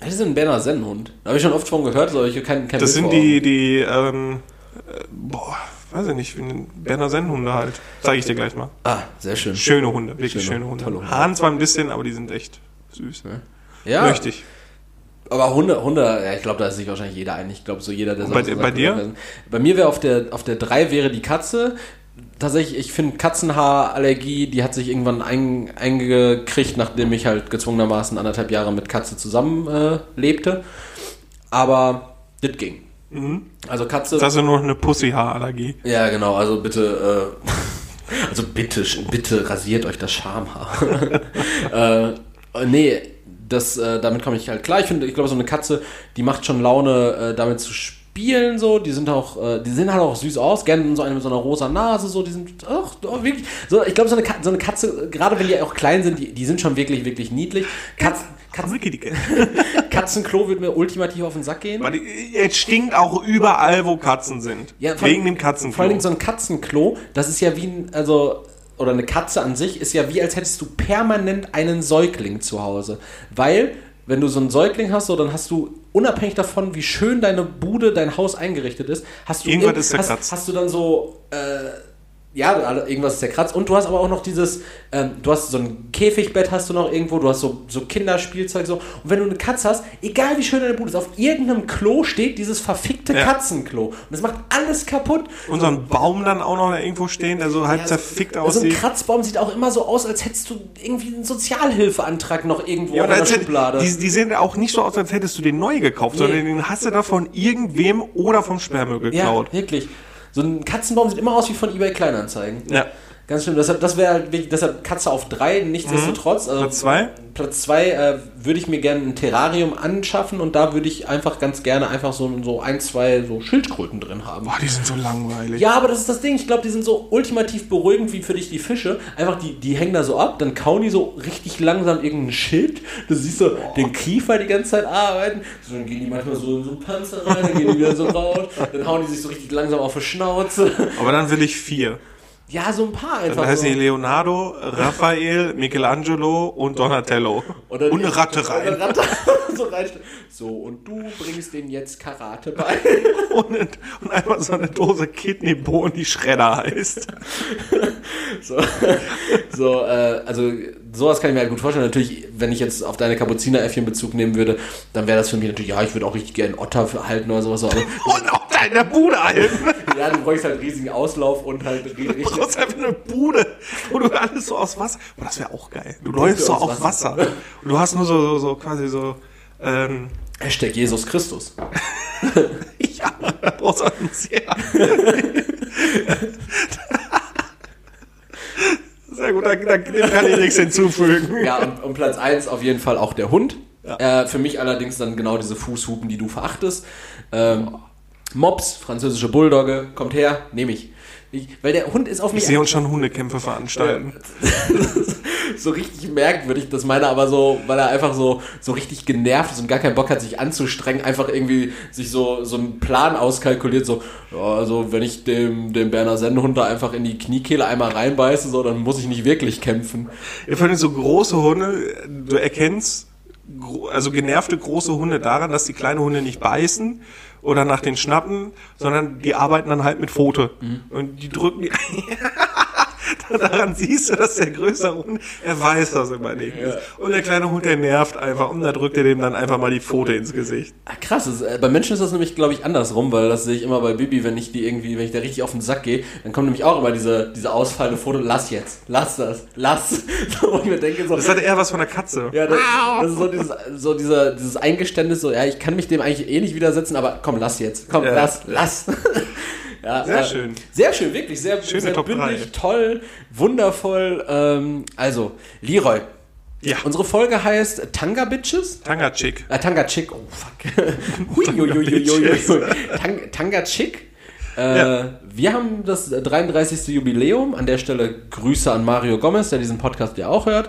Das ist ein Berner Sennenhund. Da habe ich schon oft von gehört, aber ich kein, Das Bild sind die, die, ähm, äh, boah, weiß ich nicht, Berner Sennhunde halt. Zeige ich dir gleich mal. Ah, sehr schön. Schöne Hunde, wirklich Schöne, schöne, Hunde. Hunde. Haaren zwar ein bisschen, aber die sind echt süß. Ja, Möchte ich. aber Hunde, Hunde, ja, ich glaube, da ist sich wahrscheinlich jeder einig. Ich glaube, so jeder, der bei- so bei dir? Bei mir wäre auf der, auf der 3 wäre die Katze. Tatsächlich, ich finde Katzenhaarallergie, die hat sich irgendwann ein, eingekriegt, nachdem ich halt gezwungenermaßen anderthalb Jahre mit Katze zusammen äh, lebte. Aber das ging. Also Katze. Das ist nur eine Pussyhaarallergie. Ja, genau, also bitte, äh, also bitte, bitte rasiert euch das Schamhaar. äh, nee, das, äh, damit komme ich halt klar. Ich finde, ich glaube, so eine Katze, die macht schon Laune, äh, damit zu spielen, so. Die sind auch, äh, die sehen halt auch süß aus. Gerne so eine mit so einer rosa Nase, so. Die sind, ach, oh, wirklich. So, ich glaube, so so eine Katze, gerade wenn die auch klein sind, die, die sind schon wirklich, wirklich niedlich. Katz, Katz, Katzenklo wird mir ultimativ auf den Sack gehen. Es stinkt auch überall, wo Katzen sind. Ja, Wegen allem- dem Katzenklo. Vor allem so ein Katzenklo, das ist ja wie ein, also, oder eine Katze an sich ist ja wie als hättest du permanent einen Säugling zu Hause. Weil, wenn du so einen Säugling hast, so, dann hast du unabhängig davon, wie schön deine Bude, dein Haus eingerichtet ist, hast du, zerkratzt. hast, hast du dann so, äh, ja, irgendwas ist zerkratzt. Und du hast aber auch noch dieses, ähm, du hast so ein Käfigbett hast du noch irgendwo, du hast so, so Kinderspielzeug so. Und wenn du eine Katze hast, egal wie schön deine Bude ist, auf irgendeinem Klo steht dieses verfickte Ja. Katzenklo. Und das macht alles kaputt. Und so ein Baum dann auch noch irgendwo stehen, der so halb Ja, so- zerfickt So ein aussieht. Kratzbaum sieht auch immer so aus, als hättest du irgendwie einen Sozialhilfeantrag noch irgendwo Ja, in der Schublade. die, die sehen auch nicht so aus, als hättest du den neu gekauft, sondern den hast du da von irgendwem oder vom Sperrmüll ja, geklaut. wirklich. So ein Katzenbaum sieht immer aus wie von eBay Kleinanzeigen. Ja. Ganz schlimm. Deshalb, das wäre halt wirklich, deshalb Katze auf drei, nichtsdestotrotz. Also Platz zwei? Platz zwei äh, würde ich mir gerne ein Terrarium anschaffen und da würde ich einfach ganz gerne einfach so, so ein, zwei so Schildkröten drin haben. Boah, die sind so langweilig. Ja, aber das ist das Ding. Ich glaube, die sind so ultimativ beruhigend wie für dich die Fische. Einfach, die, die hängen da so ab, dann kauen die so richtig langsam irgendein Schild. Du siehst so den Kiefer die ganze Zeit arbeiten. So, dann gehen die manchmal so in so einen Panzer rein, dann gehen die wieder so raus. Dann hauen die sich so richtig langsam auf die Schnauze. Aber dann will ich vier. Ja, so ein paar Dann einfach. heißt so. die Leonardo, Raphael, Michelangelo und Donatello. Und, dann- Und eine Ratte eine rein. Ratte so, reinstellen. so, und du bringst denen jetzt Karate bei. Und, und einfach so eine Dose Kidneybohnen, die Schredder heißt. So, so äh, also sowas kann ich mir halt gut vorstellen. Natürlich, wenn ich jetzt auf deine Kapuzineräffchen Bezug nehmen würde, dann wäre das für mich natürlich, ja, ich würde auch richtig gerne Otter halten oder sowas. Aber Und in der Bude halten. ja, du bräuchst halt riesigen Auslauf und halt ri- Du richtig. brauchst einfach eine Bude, wo du alles so aus Wasser. Boah, das wäre auch geil. Du läufst so auf Wasser. Und du hast nur so, so, so quasi so. Ähm, Hashtag Jesus Christus. ja, da brauchst du auch ein sehr. Sehr gut, da, da, kann ich nichts hinzufügen. Ja, und, und Platz 1 auf jeden Fall auch der Hund. Äh, für mich allerdings dann genau diese Fußhupen, die du verachtest. Ähm, Mops, französische Bulldogge, kommt her, nehme ich. ich. Weil der Hund ist auf mich Ich sehe uns schon Hundekämpfe veranstalten. so richtig merkwürdig, dass meiner aber so, weil er einfach so, so richtig genervt ist und gar keinen Bock hat, sich anzustrengen, einfach irgendwie sich so, so einen Plan auskalkuliert, so, ja, also wenn ich dem, dem Berner Sennenhund da einfach in die Kniekehle einmal reinbeiße, so, dann muss ich nicht wirklich kämpfen. Ich finde so große Hunde, du erkennst also genervte große Hunde daran, dass die kleine Hunde nicht beißen oder nach den schnappen, sondern die arbeiten dann halt mit Pfote. Und die drücken die. Daran siehst du, dass der größere Hund, er weiß, dass er überlegen ist. Und der kleine Hund, der nervt einfach und da drückt er dem dann einfach mal die Pfote ins Gesicht. Ah, krass, das, äh, bei Menschen ist das nämlich, glaube ich, andersrum, weil das sehe ich immer bei Bibi, wenn ich die irgendwie, wenn ich da richtig auf den Sack gehe, dann kommt nämlich auch immer diese, diese ausfallende Foto, lass jetzt, lass das, lass. So, wo ich mir denke, so, Das hat eher was von der Katze. Ja, das, das ist so dieses, so dieser, dieses Eingeständnis, so, ja, ich kann mich dem eigentlich eh nicht widersetzen, aber komm, lass jetzt. Komm, Ja. lass, lass. ja, Sehr äh, schön. Sehr schön, wirklich. Sehr, Schöne sehr Top bündig, drei. toll, wundervoll. Ähm, also, Leroy. Ja. Unsere Folge heißt Tanga Bitches. Tanga Chick. Äh, Tanga Chick, oh fuck. Hui, hui, hui, hui, hui, hui. Tang, Tanga Chick. Äh, Ja. Wir haben das 33. Jubiläum. An der Stelle Grüße an Mario Gomez, der diesen Podcast ja auch hört.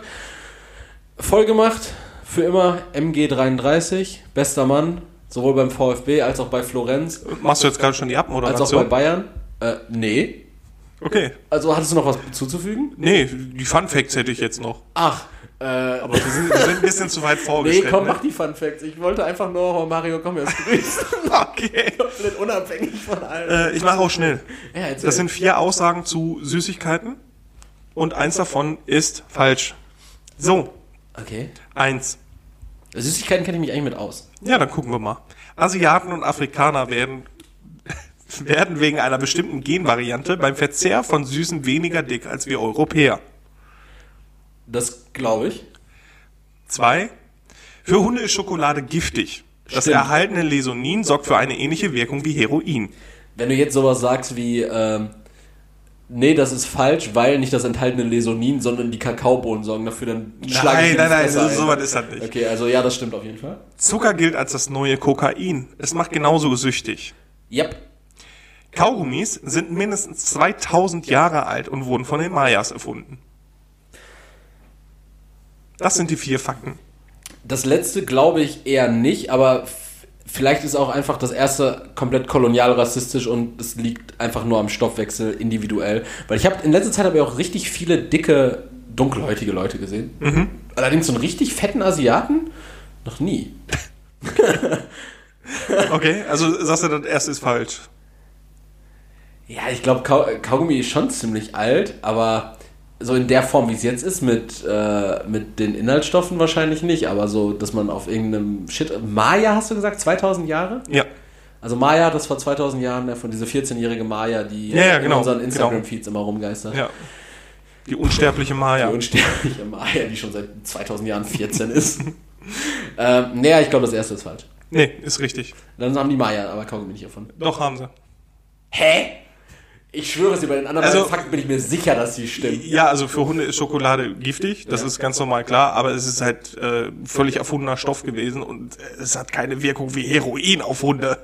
Voll gemacht. Für immer MG33. Bester Mann. Sowohl beim VfB als auch bei Florenz. Machst du jetzt gerade schon die Als auch bei Abmoderation? Bayern. Äh, nee. Okay. Also hattest du noch was zuzufügen? Nee, die Fun Facts hätte ich jetzt noch. Ach, äh, Aber wir sind, wir sind ein bisschen zu weit nee, vorgeschritten. komm, ne? mach die Fun Facts. Ich wollte einfach nur mal Mario Gomez grüßen. Okay. Komplett unabhängig von allem. Äh, ich mache auch schnell. Ja, erzähl. Das sind vier Aussagen zu Süßigkeiten und eins davon ist falsch. So, Okay. eins. Süßigkeiten kenne ich mich eigentlich mit aus. Ja, dann gucken wir mal. Asiaten und Afrikaner werden, werden wegen einer bestimmten Genvariante beim Verzehr von Süßen weniger dick als wir Europäer. Das glaube ich. Zwei. Für Hunde ist Schokolade giftig. Das Stimmt. erhaltene Lesonin sorgt für eine ähnliche Wirkung wie Heroin. Wenn du jetzt sowas sagst wie, ähm, nee, das ist falsch, weil nicht das enthaltene Lesonin, sondern die Kakaobohnen sorgen dafür, dann schlage ich Nein, nein, nein, so, so was ist das nicht. Okay, also ja, das stimmt auf jeden Fall. Zucker gilt als das neue Kokain. Es macht genauso süchtig. Yep. Kaugummis sind mindestens 2000 Jahre alt und wurden von den Mayas erfunden. Das sind die vier Fakten. Das letzte glaube ich eher nicht, aber vielleicht ist auch einfach das erste komplett kolonial rassistisch und es liegt einfach nur am Stoffwechsel individuell. Weil ich habe in letzter Zeit habe ich auch richtig viele dicke, dunkelhäutige Leute gesehen. Allerdings so einen richtig fetten Asiaten noch nie. Okay, also sagst du, das erste ist falsch. Ja, ich glaube, Kau Kaugummi ist schon ziemlich alt, aber so in der Form, wie es jetzt ist, mit, äh, mit den Inhaltsstoffen wahrscheinlich nicht, aber so, dass man auf irgendeinem Shit. Maya hast du gesagt, 2000 Jahre? Ja. Also Maya das vor 2000 Jahren, ja, von dieser 14-jährige Maya, die Ja, ja, in genau, unseren genau. Instagram-Feeds immer rumgeistert. Ja. Die unsterbliche Maya. Die unsterbliche Maya, die schon seit 2000 Jahren 14 ist. ähm, naja, ich glaube, das erste ist falsch. Nee, ist richtig. Dann haben die Maya, aber Kaugummi nicht erfunden. Doch, haben sie. Hä? Ich schwöre es bei den anderen Also- Fakten bin ich mir sicher, dass sie stimmen. Ja, also für Hunde ist Schokolade giftig, das ist ganz normal klar, aber es ist halt äh, völlig erfundener Stoff gewesen und es hat keine Wirkung wie Heroin auf Hunde.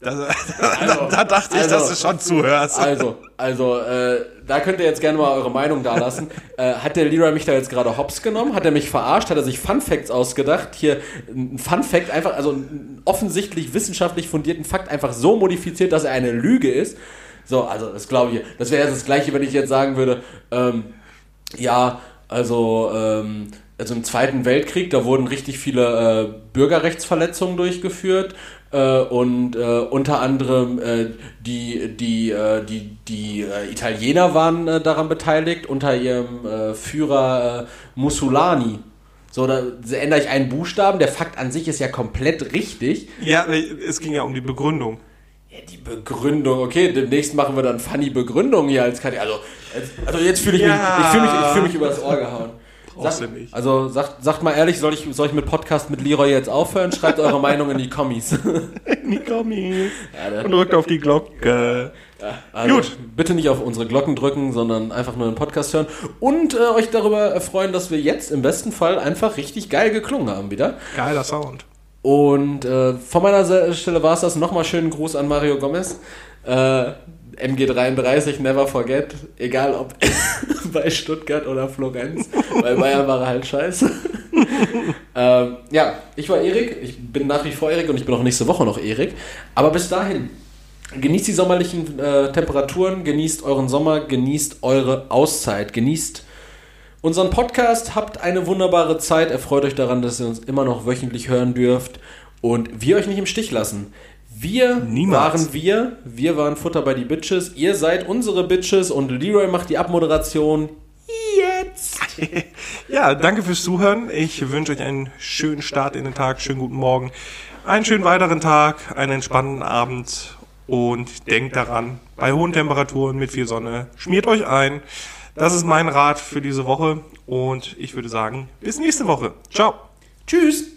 Das, da, da dachte ich, also- dass du schon zuhörst. Also, also, äh, da könnt ihr jetzt gerne mal eure Meinung da lassen. äh, hat der Leroy mich da jetzt gerade hops genommen? Hat er mich verarscht? Hat er sich Fun Facts ausgedacht? Hier ein Fun Fact einfach, also einen offensichtlich wissenschaftlich fundierten Fakt einfach so modifiziert, dass er eine Lüge ist. So, also das glaube ich. Das wäre das Gleiche, wenn ich jetzt sagen würde, ähm, ja, also, ähm, also im Zweiten Weltkrieg, da wurden richtig viele äh, Bürgerrechtsverletzungen durchgeführt äh, und äh, unter anderem äh, die, die, äh, die, die äh, Italiener waren daran beteiligt, unter ihrem Führer Mussolani. So, da ändere ich einen Buchstaben. Der Fakt an sich ist ja komplett richtig. Ja, es ging ja um die Begründung. Ja, die Begründung, okay, demnächst machen wir dann funny Begründung hier als Kandidat. Also, als- also jetzt fühle ich mich, Ja. ich fühle mich, ich fühle mich übers Ohr gehauen. Brauchst Sag- du nicht. Also sagt, sagt mal ehrlich, soll ich, soll ich mit Podcast mit Leroy jetzt aufhören? Schreibt eure Meinung in die Kommis. Nikomi. Ja, der- Und drückt auf die Glocke. Also, Gut. Bitte nicht auf unsere Glocken drücken, sondern einfach nur den Podcast hören und äh, euch darüber freuen, dass wir jetzt im besten Fall einfach richtig geil geklungen haben wieder. Geiler Sound. Und äh, von meiner Stelle war es das. Nochmal schönen Gruß an Mario Gomez. Äh, MG33, never forget. Egal ob bei Stuttgart oder Florenz. Bei Bayern war er halt scheiße. ähm, ja, ich war Erik. Ich bin nach wie vor Erik und ich bin auch nächste Woche noch Erik. Aber bis dahin, genießt die sommerlichen äh, Temperaturen, genießt euren Sommer, genießt eure Auszeit, genießt unseren Podcast. Habt eine wunderbare Zeit. Erfreut euch daran, dass ihr uns immer noch wöchentlich hören dürft und wir euch nicht im Stich lassen. Wir Niemals. waren wir. Wir waren Futter bei die Bitches. Ihr seid unsere Bitches und Leroy macht die Abmoderation jetzt. Ja, danke fürs Zuhören. Ich wünsche euch einen schönen Start in den Tag, schönen guten Morgen, einen schönen weiteren Tag, einen entspannten Abend und denkt daran, bei hohen Temperaturen mit viel Sonne, schmiert euch ein. Das ist mein Rat für diese Woche und ich würde sagen, bis nächste Woche. Ciao. Tschüss.